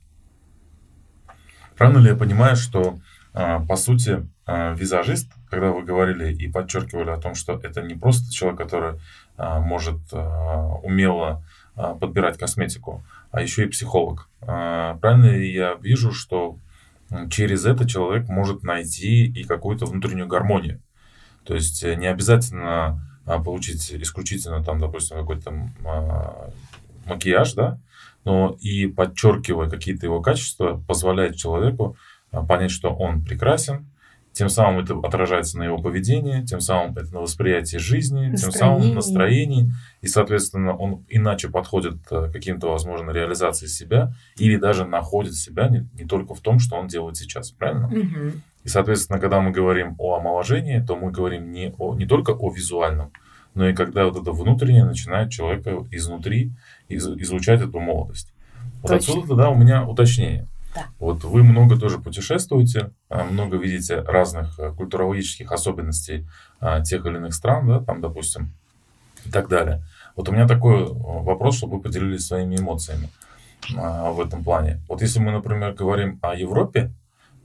Правильно ли я понимаю, что а, по сути а, визажист, когда вы говорили и подчеркивали о том, что это не просто человек, который а, может умело подбирать косметику, а еще и психолог. Правильно ли я вижу, что через это человек может найти и какую-то внутреннюю гармонию? То есть не обязательно получить исключительно там, допустим, какой-то макияж, да, но и подчеркивая какие-то его качества, позволяет человеку а, понять, что он прекрасен, тем самым это отражается на его поведении, тем самым это на восприятии жизни, настроение. тем самым настроении, и, соответственно, он иначе подходит э, к каким-то, возможно, реализации себя или даже находит себя не, не только в том, что он делает сейчас, правильно? Угу. И, соответственно, когда мы говорим о омоложении, то мы говорим не, о, не только о визуальном, но и когда вот это внутреннее начинает человека изнутри из, излучать эту молодость. Вот отсюда тогда у меня уточнение. Да. Вот вы много тоже путешествуете, а, много видите разных э, культурологических особенностей а, тех или иных стран, да, там, допустим, и так далее. Вот у меня такой э, вопрос, чтобы вы поделились своими эмоциями а, в этом плане. Вот если мы, например, говорим о Европе,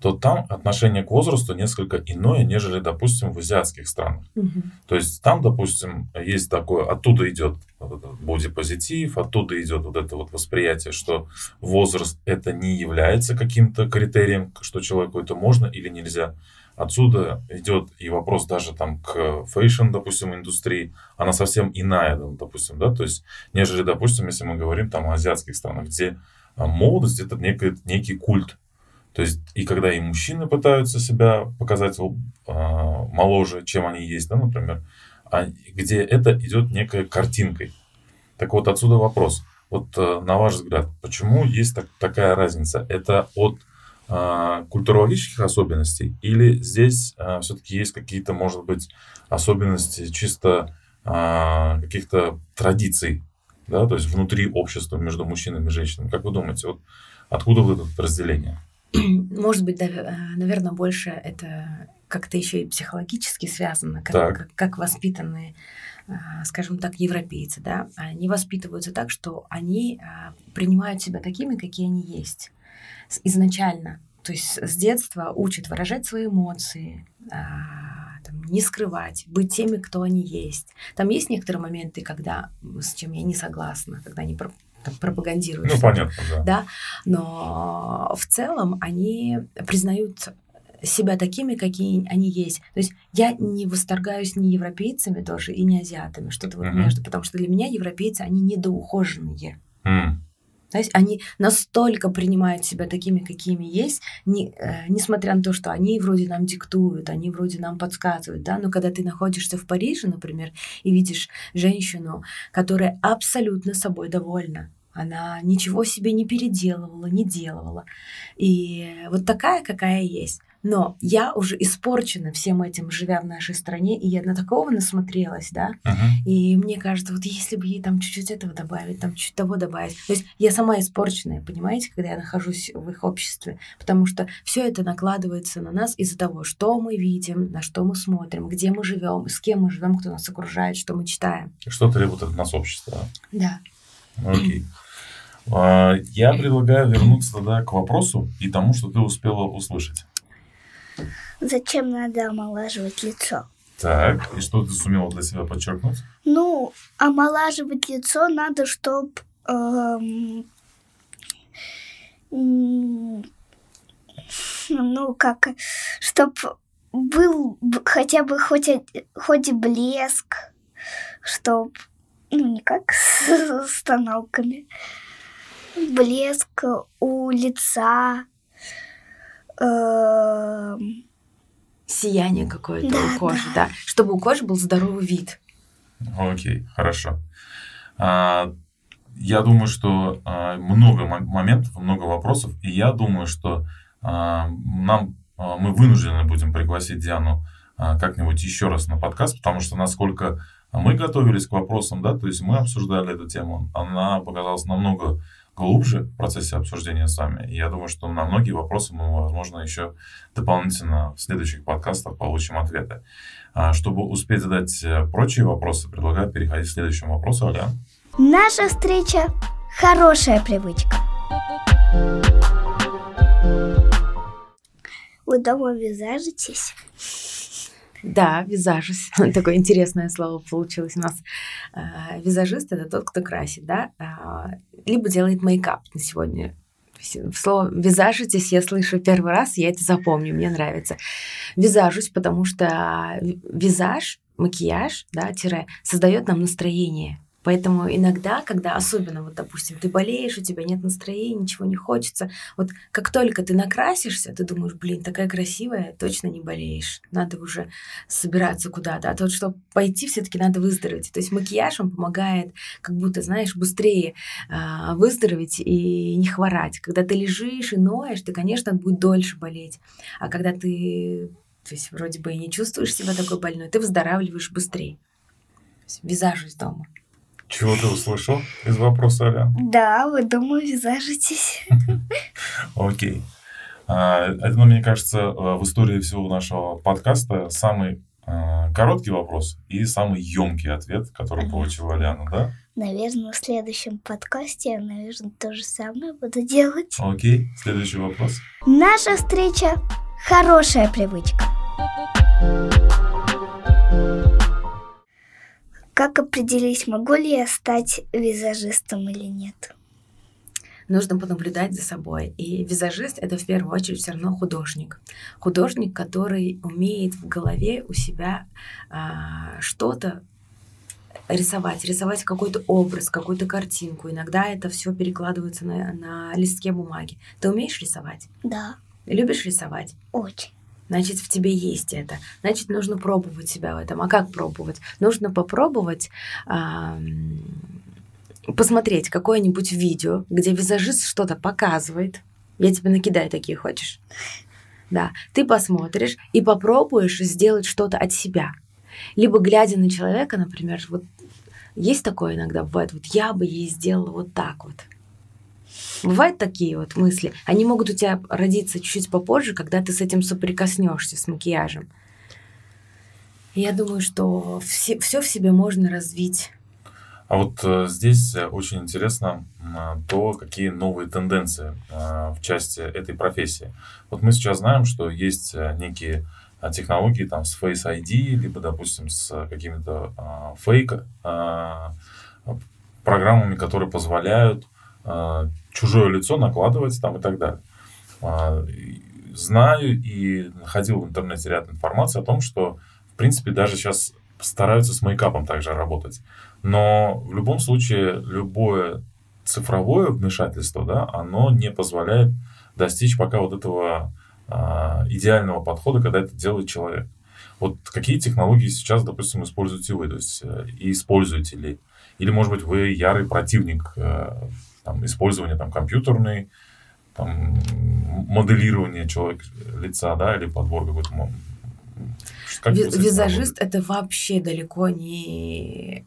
то там отношение к возрасту несколько иное, нежели, допустим, в азиатских странах. Угу. То есть там, допустим, есть такое, оттуда идет бодипозитив, оттуда идет вот это вот восприятие, что возраст это не является каким-то критерием, что человеку это можно или нельзя. Отсюда идет и вопрос даже там к fashion, допустим, индустрии, она совсем иная, допустим, да, то есть, нежели, допустим, если мы говорим там о азиатских странах, где а молодость это некий, некий культ. То есть, и когда и мужчины пытаются себя показать э, моложе, чем они есть, да, например, а где это идет некой картинкой. Так вот, отсюда вопрос. Вот э, на ваш взгляд, почему есть так, такая разница? Это от э, культурологических особенностей или здесь э, все-таки есть какие-то, может быть, особенности чисто э, каких-то традиций, да, то есть внутри общества между мужчинами и женщинами? Как вы думаете, вот откуда вот это разделение? Может быть, э, наверное, больше это как-то еще и психологически связано, как, как, как воспитанные, а, скажем так, европейцы, да, они воспитываются так, что они а, принимают себя такими, какие они есть изначально. То есть с детства учат выражать свои эмоции, а, там, не скрывать, быть теми, кто они есть. Там есть некоторые моменты, когда с чем я не согласна, когда они пропагандируют. Ну, понятно, да. да. Но в целом они признают себя такими, какие они есть. То есть я не восторгаюсь ни европейцами тоже и не азиатами, что-то вот uh-huh. между, потому что для меня европейцы, они недоухоженные. Mm. Есть они настолько принимают себя такими, какими есть, не, э, несмотря на то, что они вроде нам диктуют, они вроде нам подсказывают, да, но когда ты находишься в Париже, например, и видишь женщину, которая абсолютно собой довольна, она ничего себе не переделывала, не делала. И вот такая, какая есть. Но я уже испорчена всем этим, живя в нашей стране, и я на такого насмотрелась, да. Uh-huh. И мне кажется, вот если бы ей там чуть-чуть этого добавить, там чуть того добавить. То есть я сама испорченная, понимаете, когда я нахожусь в их обществе, потому что все это накладывается на нас из-за того, что мы видим, на что мы смотрим, где мы живем, с кем мы живем, кто нас окружает, что мы читаем. Что требует от нас общество. Да. Окей. А, я предлагаю вернуться тогда к вопросу и тому, что ты успела услышать. Зачем надо омолаживать лицо? Так, и что ты сумела для себя подчеркнуть? Ну, омолаживать лицо надо, чтобы эм, ну, как, чтобы был хотя бы хоть, хоть блеск, чтоб, ну, не как с, с тоналками, блеск у лица, сияние какое-то да, у кожи, да. да, чтобы у кожи был здоровый вид. Окей, хорошо. А, я думаю, что а, много моментов, много вопросов, и я думаю, что а, нам а, мы вынуждены будем пригласить Диану а, как-нибудь еще раз на подкаст, потому что насколько мы готовились к вопросам, да, то есть мы обсуждали эту тему, она показалась намного глубже в процессе обсуждения с вами. И я думаю, что на многие вопросы мы, возможно, еще дополнительно в следующих подкастах получим ответы. А чтобы успеть задать э, прочие вопросы, предлагаю переходить к следующему вопросу. Аля. Наша встреча – хорошая привычка. Вы дома визажитесь? Да, визажист. Такое интересное слово получилось у нас. А, визажист это тот, кто красит, да, а, либо делает мейкап на сегодня. Слово «визажитесь» я слышу первый раз, я это запомню, мне нравится. Визажусь, потому что визаж, макияж, да, тире, создает нам настроение. Поэтому иногда, когда особенно, вот, допустим, ты болеешь, у тебя нет настроения, ничего не хочется, вот как только ты накрасишься, ты думаешь, блин, такая красивая, точно не болеешь, надо уже собираться куда-то. А то, чтобы пойти, все-таки надо выздороветь. То есть макияж, он помогает как будто, знаешь, быстрее э, выздороветь и не хворать. Когда ты лежишь и ноешь, ты, конечно, будет дольше болеть. А когда ты то есть вроде бы и не чувствуешь себя такой больной, ты выздоравливаешь быстрее. Визажусь дома. Чего ты услышал из вопроса, Аля? Да, вы, думаю, визажитесь. Окей. А, это, ну, мне кажется, э, в истории всего нашего подкаста самый э, короткий вопрос и самый емкий ответ, который получила Аляна, да? Наверное, в следующем подкасте я, наверное, то же самое буду делать. Окей, следующий вопрос. Наша встреча – хорошая привычка. Как определить, могу ли я стать визажистом или нет? Нужно понаблюдать за собой. И визажист — это в первую очередь все равно художник. Художник, который умеет в голове у себя а, что-то рисовать, рисовать какой-то образ, какую-то картинку. Иногда это все перекладывается на, на листке бумаги. Ты умеешь рисовать? Да, Любишь рисовать? очень. Значит, в тебе есть это. Значит, нужно пробовать себя в этом. А как пробовать? Нужно попробовать ам, посмотреть какое-нибудь видео, где визажист что-то показывает. Я тебе накидаю такие, хочешь? Да. Ты посмотришь и попробуешь сделать что-то от себя. Либо глядя на человека, например, вот есть такое иногда бывает, вот я бы ей сделала вот так вот. Бывают такие вот мысли. Они могут у тебя родиться чуть-чуть попозже, когда ты с этим соприкоснешься, с макияжем. Я думаю, что все, все в себе можно развить. А вот э, здесь э, очень интересно а, то, какие новые тенденции а, в части этой профессии. Вот мы сейчас знаем, что есть э, некие а, технологии там с Face ID, либо, допустим, с а, какими-то фейк программами, которые позволяют чужое лицо накладывать там и так далее. А, знаю и находил в интернете ряд информации о том, что, в принципе, даже сейчас стараются с мейкапом также работать. Но в любом случае любое цифровое вмешательство, да, оно не позволяет достичь пока вот этого а, идеального подхода, когда это делает человек. Вот какие технологии сейчас, допустим, используете вы, то есть э, и используете ли? Или, может быть, вы ярый противник э, там, использования там, компьютерной, там, м- моделирования человека, лица, да, или подбор какой-то... как Визажист это вообще далеко не,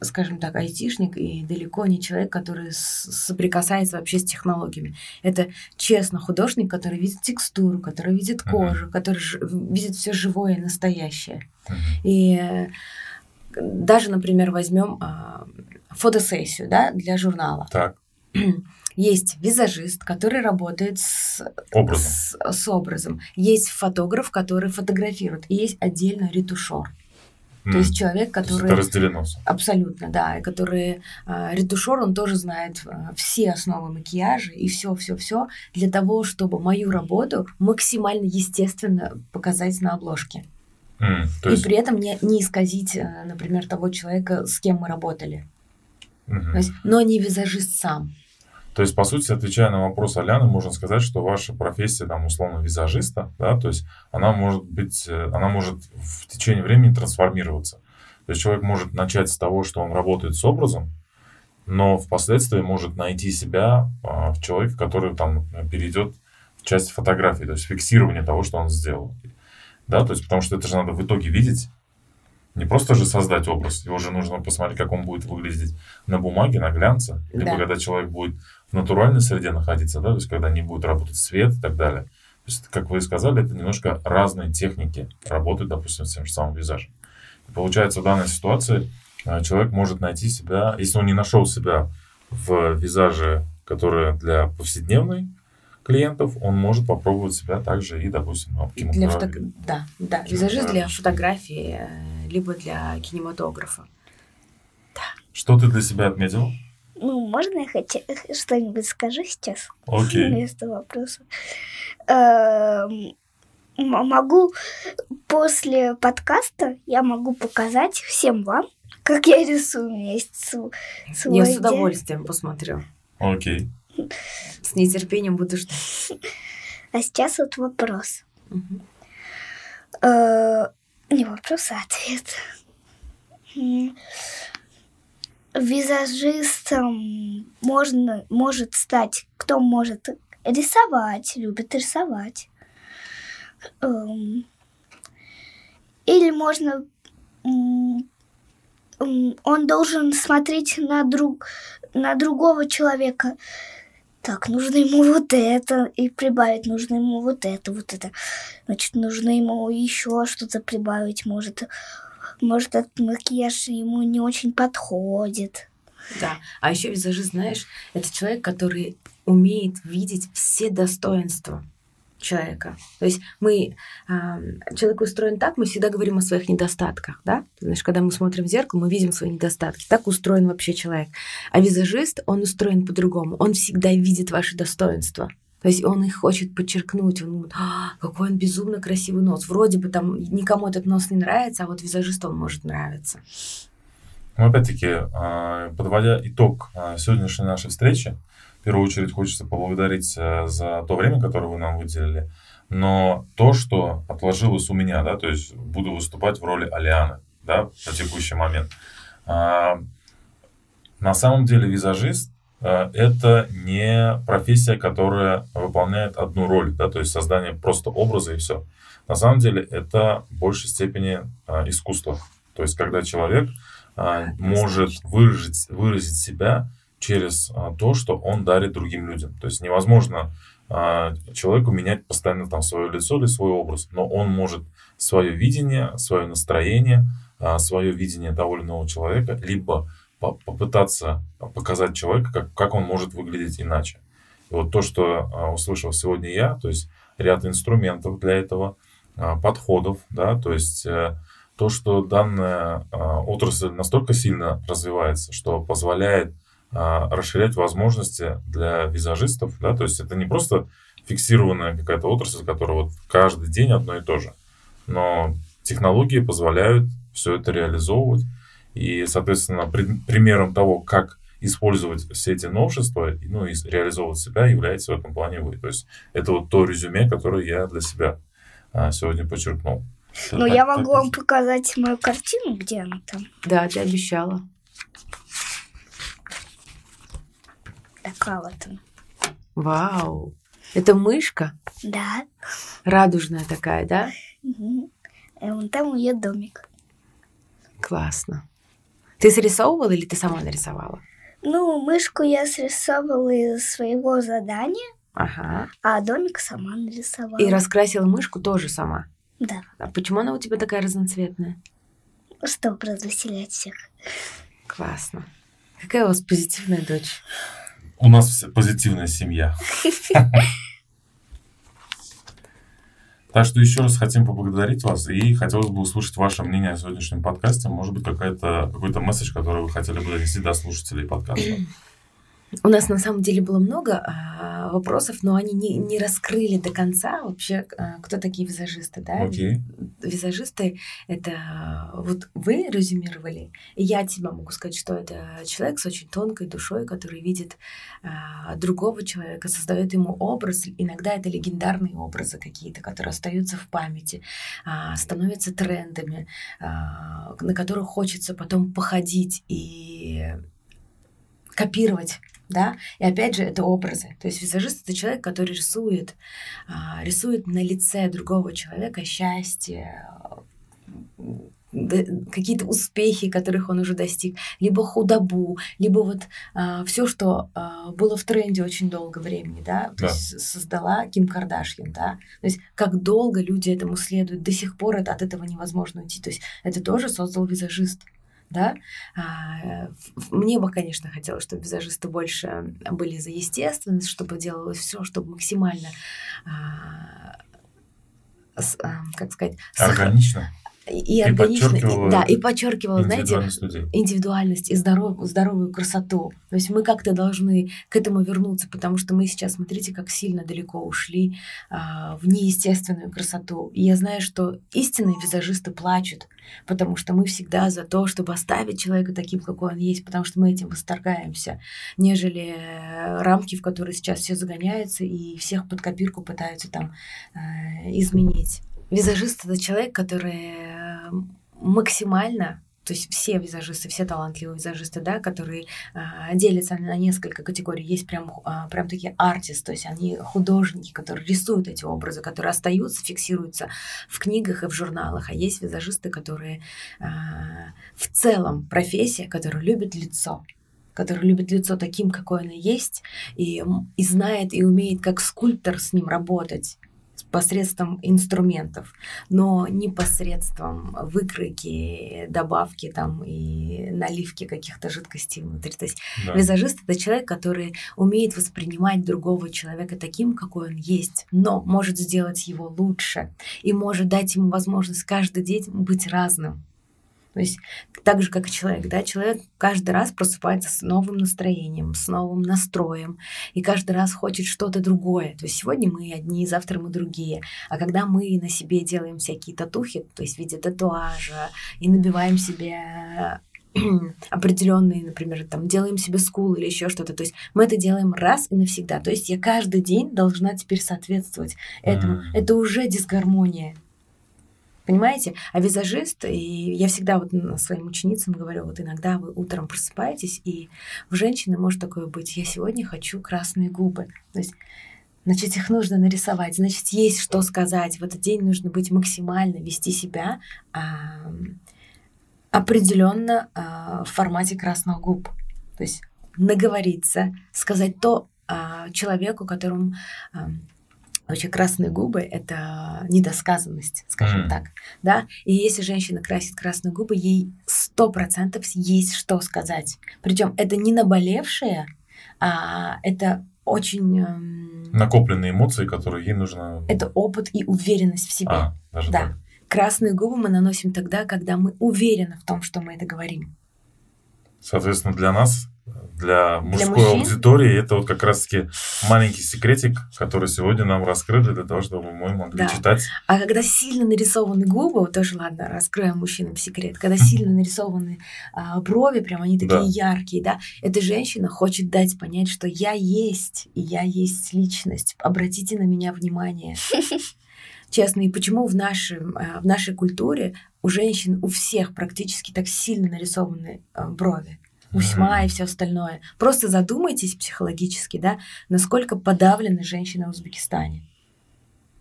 скажем так, айтишник и далеко не человек, который соприкасается вообще с технологиями. Это честно художник, который видит текстуру, который видит кожу, который ж- видит все живое и настоящее. работаете? И э, даже, например, возьмем а, фотосессию да, для журнала. Так, Есть визажист, который работает с образом. с, с образом. Есть фотограф, который фотографирует. И есть отдельно ретушер. То М. есть человек, То есть который... это разделено. Абсолютно, да. И который а, ретушер, он тоже знает а, все основы макияжа и все, все, все для того, чтобы мою работу максимально естественно показать на обложке. То и есть, при этом не, не исказить, а, например, того человека, с кем мы работали. мгм. То есть, но не визажист сам. То есть, по сути, отвечая на вопрос Аляны, можно сказать, что ваша профессия, там, условно, визажиста, да, то есть она может быть, э, она может в течение времени трансформироваться. То есть человек может начать с того, что он работает с образом, но впоследствии может найти себя а, в человеке, который там перейдет в часть фотографии, то есть фиксирование того, что он сделал. Да, то есть потому что это же надо в итоге видеть, не просто же создать образ, его же нужно посмотреть, как он будет выглядеть на бумаге, на глянце, либо Да. когда человек будет в натуральной среде находиться, да, то есть когда не будет работать свет и так далее. То есть, как вы и сказали, это немножко разные техники работы, допустим, с тем же самым визажем. И получается, в данной ситуации э, человек может найти себя, если он не нашел себя в визаже, который для повседневной клиентов, он может попробовать себя также и, допустим, Для кинематографии. фото... Да, да. Визажист для фотографии, э, либо для кинематографа. Что ты для себя отметил? Ну, можно я хотя что-нибудь скажу сейчас? Окей. Вместо вопроса. Эм, Могу после подкаста я могу показать всем вам, как я рисую. У меня есть св- свой Я с удовольствием посмотрю. Окей. С нетерпением буду ждать. А сейчас вот вопрос. Э, Не вопрос, а ответ. Визажистом можно, может стать, кто может рисовать, любит рисовать. Эм, Или можно... Он должен смотреть на, друг, на другого человека. Так, нужно ему вот это, и прибавить нужно ему вот это, вот это. Значит, нужно ему еще что-то прибавить, может, может, этот макияж ему не очень подходит. Да. А еще визажист, знаешь, это человек, который умеет видеть все достоинства человека. То есть мы, а, человек устроен так, мы всегда говорим о своих недостатках, да? Знаешь, когда мы смотрим в зеркало, мы видим свои недостатки. Так устроен вообще человек. А визажист, он устроен по-другому. Он всегда видит ваши достоинства. То есть он их хочет подчеркнуть. Он думает, «А, какой он безумно красивый нос. Вроде бы там никому этот нос не нравится, а вот визажисту он может нравиться. Ну, опять-таки, а, подводя итог а, сегодняшней нашей встречи, в первую очередь хочется поблагодарить э, за то время, которое вы нам выделили. Но то, что отложилось у меня, да, то есть буду выступать в роли Алианы, да, на текущий момент. А, на самом деле визажист это не профессия, которая выполняет одну роль, да, то есть создание просто образа и все. На самом деле это в большей степени искусство. То есть когда человек а, может выразить, выразить себя через а, то, что он дарит другим людям. То есть невозможно а, человеку менять постоянно там свое лицо или свой образ, но он может свое видение, свое настроение, свое видение того или иного человека, либо попытаться показать человека, как, как он может выглядеть иначе. И вот то, что услышал сегодня я, то есть ряд инструментов для этого, подходов, да, то есть э, то, что данная а, отрасль настолько сильно развивается, что позволяет а, расширять возможности для визажистов, да, то есть это не просто фиксированная какая-то отрасль, которая вот каждый день одно и то же, но технологии позволяют все это реализовывать, и, соответственно, примером того, как использовать все эти новшества, ну и реализовывать себя, является в этом плане вы. То есть это вот то резюме, которое я для себя а, сегодня подчеркнул. Ну, я могу вам показать мою картину, где она там. Да, ты обещала. Такая вот она. Вау! Это мышка? Да. Радужная такая, да? Угу. И вон там ее домик. Классно. Ты срисовывала или ты сама нарисовала? Ну, мышку я срисовывала из своего задания. Ага. А домик сама нарисовала. И раскрасила мышку тоже сама? Да. А почему она у тебя такая разноцветная? Чтобы развеселять всех. Классно. Какая у вас позитивная дочь? У нас позитивная семья. Так что еще раз хотим поблагодарить вас и хотелось бы услышать ваше мнение о сегодняшнем подкасте. Может быть, какая-то, какой-то месседж, который вы хотели бы донести до слушателей подкаста. У нас на самом деле было много а, вопросов, но они не, не раскрыли до конца вообще, а, кто такие визажисты, да? Okay. Визажисты — это вот вы резюмировали, и я тебе могу сказать, что это человек с очень тонкой душой, который видит а, другого человека, создает ему образ. Иногда это легендарные образы какие-то, которые остаются в памяти, а, становятся трендами, а, на которых хочется потом походить и копировать да, и опять же это образы. То есть визажист это человек, который рисует, а, рисует на лице другого человека счастье, какие-то успехи, которых он уже достиг, либо худобу, либо вот а, все, что а, было в тренде очень долго времени, да, то да. есть создала Ким Кардашьян, да, то есть как долго люди этому следуют, до сих пор это, от этого невозможно уйти, то есть это тоже создал визажист да. А, мне бы, конечно, хотелось, чтобы визажисты больше были за естественность, чтобы делалось все, чтобы максимально, а, а, как сказать, органично. И, и органично, и, да, и подчеркивала, знаете, людей. индивидуальность и здоров, здоровую красоту. То есть мы как-то должны к этому вернуться, потому что мы сейчас, смотрите, как сильно далеко ушли а, в неестественную красоту. И я знаю, что истинные визажисты плачут, потому что мы всегда за то, чтобы оставить человека таким, какой он есть, потому что мы этим восторгаемся, нежели рамки, в которые сейчас все загоняются и всех под копирку пытаются там э, изменить. Визажист это человек, который э, максимально то есть все визажисты, все талантливые визажисты, да, которые а, делятся на несколько категорий. Есть прям, а, прям такие артисты, то есть они художники, которые рисуют эти образы, которые остаются, фиксируются в книгах и в журналах. А есть визажисты, которые а, в целом профессия, которая любит лицо который любит лицо таким, какое оно есть, и, и знает и умеет как скульптор с ним работать посредством инструментов, но не посредством выкройки, добавки там и наливки каких-то жидкостей внутри. То есть да. визажист это человек, который умеет воспринимать другого человека таким, какой он есть, но может сделать его лучше и может дать ему возможность каждый день быть разным. То есть так же, как и человек, да, человек каждый раз просыпается с новым настроением, с новым настроем, и каждый раз хочет что-то другое. То есть сегодня мы одни, завтра мы другие. А когда мы на себе делаем всякие татухи, то есть в виде татуажа, и набиваем себе определенные, например, там делаем себе скул или еще что-то. То есть мы это делаем раз и навсегда. То есть я каждый день должна теперь соответствовать этому. М. Это уже дисгармония. Понимаете? А визажист, и я всегда вот своим ученицам говорю, вот иногда вы утром просыпаетесь, и в женщины может такое быть, я сегодня хочу красные губы. То есть Значит, их нужно нарисовать, значит, есть что сказать. В этот день нужно быть максимально, вести себя ам, определенно а, в формате красных губ. То есть наговориться, сказать то а, человеку, которому ам, вообще красные губы это недосказанность, скажем Мгм. так, да. И если женщина красит красные губы, ей сто процентов есть что сказать. Причем это не наболевшее, а это очень эм, Накопленные эмоции, которые ей нужно... это опыт и уверенность в себе. А, даже Да. так. Красные губы мы наносим тогда, когда мы уверены в том, что мы это говорим. Соответственно, для нас, для мужской мужчин? аудитории, это вот как раз-таки маленький секретик, который сегодня нам раскрыли для того, чтобы мы могли Да. читать. А когда сильно нарисованы губы, вот тоже ладно, раскроем мужчинам секрет, когда сильно нарисованы а, брови, прям они такие Да. яркие, да, эта женщина хочет дать понять, что я есть, и я есть личность. Обратите на меня внимание. Честно, и почему в, нашем, а, в нашей культуре у женщин, у всех практически так сильно нарисованы а, брови? Усьма и все остальное. Просто задумайтесь психологически, да, насколько подавлены женщины в Узбекистане.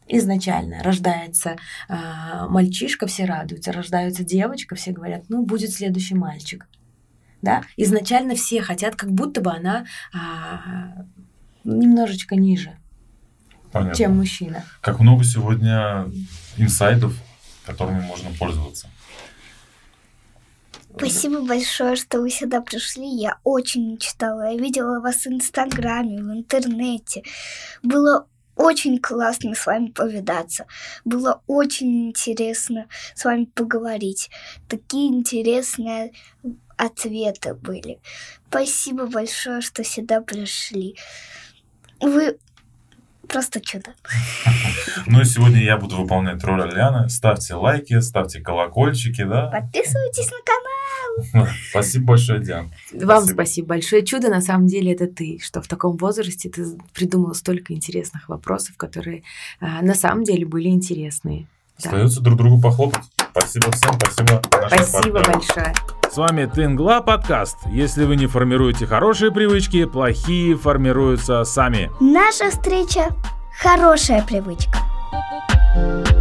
Изначально рождается а, мальчишка, все радуются, рождается девочка, все говорят, ну, будет следующий мальчик. Да? Изначально все хотят, как будто бы она а, немножечко ниже, Понятно. чем мужчина. Как много сегодня инсайдов, которыми можно пользоваться. Спасибо большое, что вы сюда пришли. Я очень мечтала. Я видела вас в Инстаграме, в интернете. Было очень классно с вами повидаться. Было очень интересно с вами поговорить. Такие интересные ответы были. Спасибо большое, что сюда пришли. Вы просто чудо. Ну и сегодня я буду выполнять роль Аляны. Ставьте лайки, ставьте колокольчики, да? Подписывайтесь на канал. Спасибо большое, Диан. Вам Спасибо. спасибо большое. Чудо на самом деле это ты, что в таком возрасте ты придумала столько интересных вопросов, которые а, на самом деле были интересные. Да. Остается друг другу похлопать. Спасибо всем, спасибо. Спасибо партнерам. большое. С вами Тингла подкаст. Если вы не формируете хорошие привычки, плохие формируются сами. Наша встреча – хорошая привычка. thank you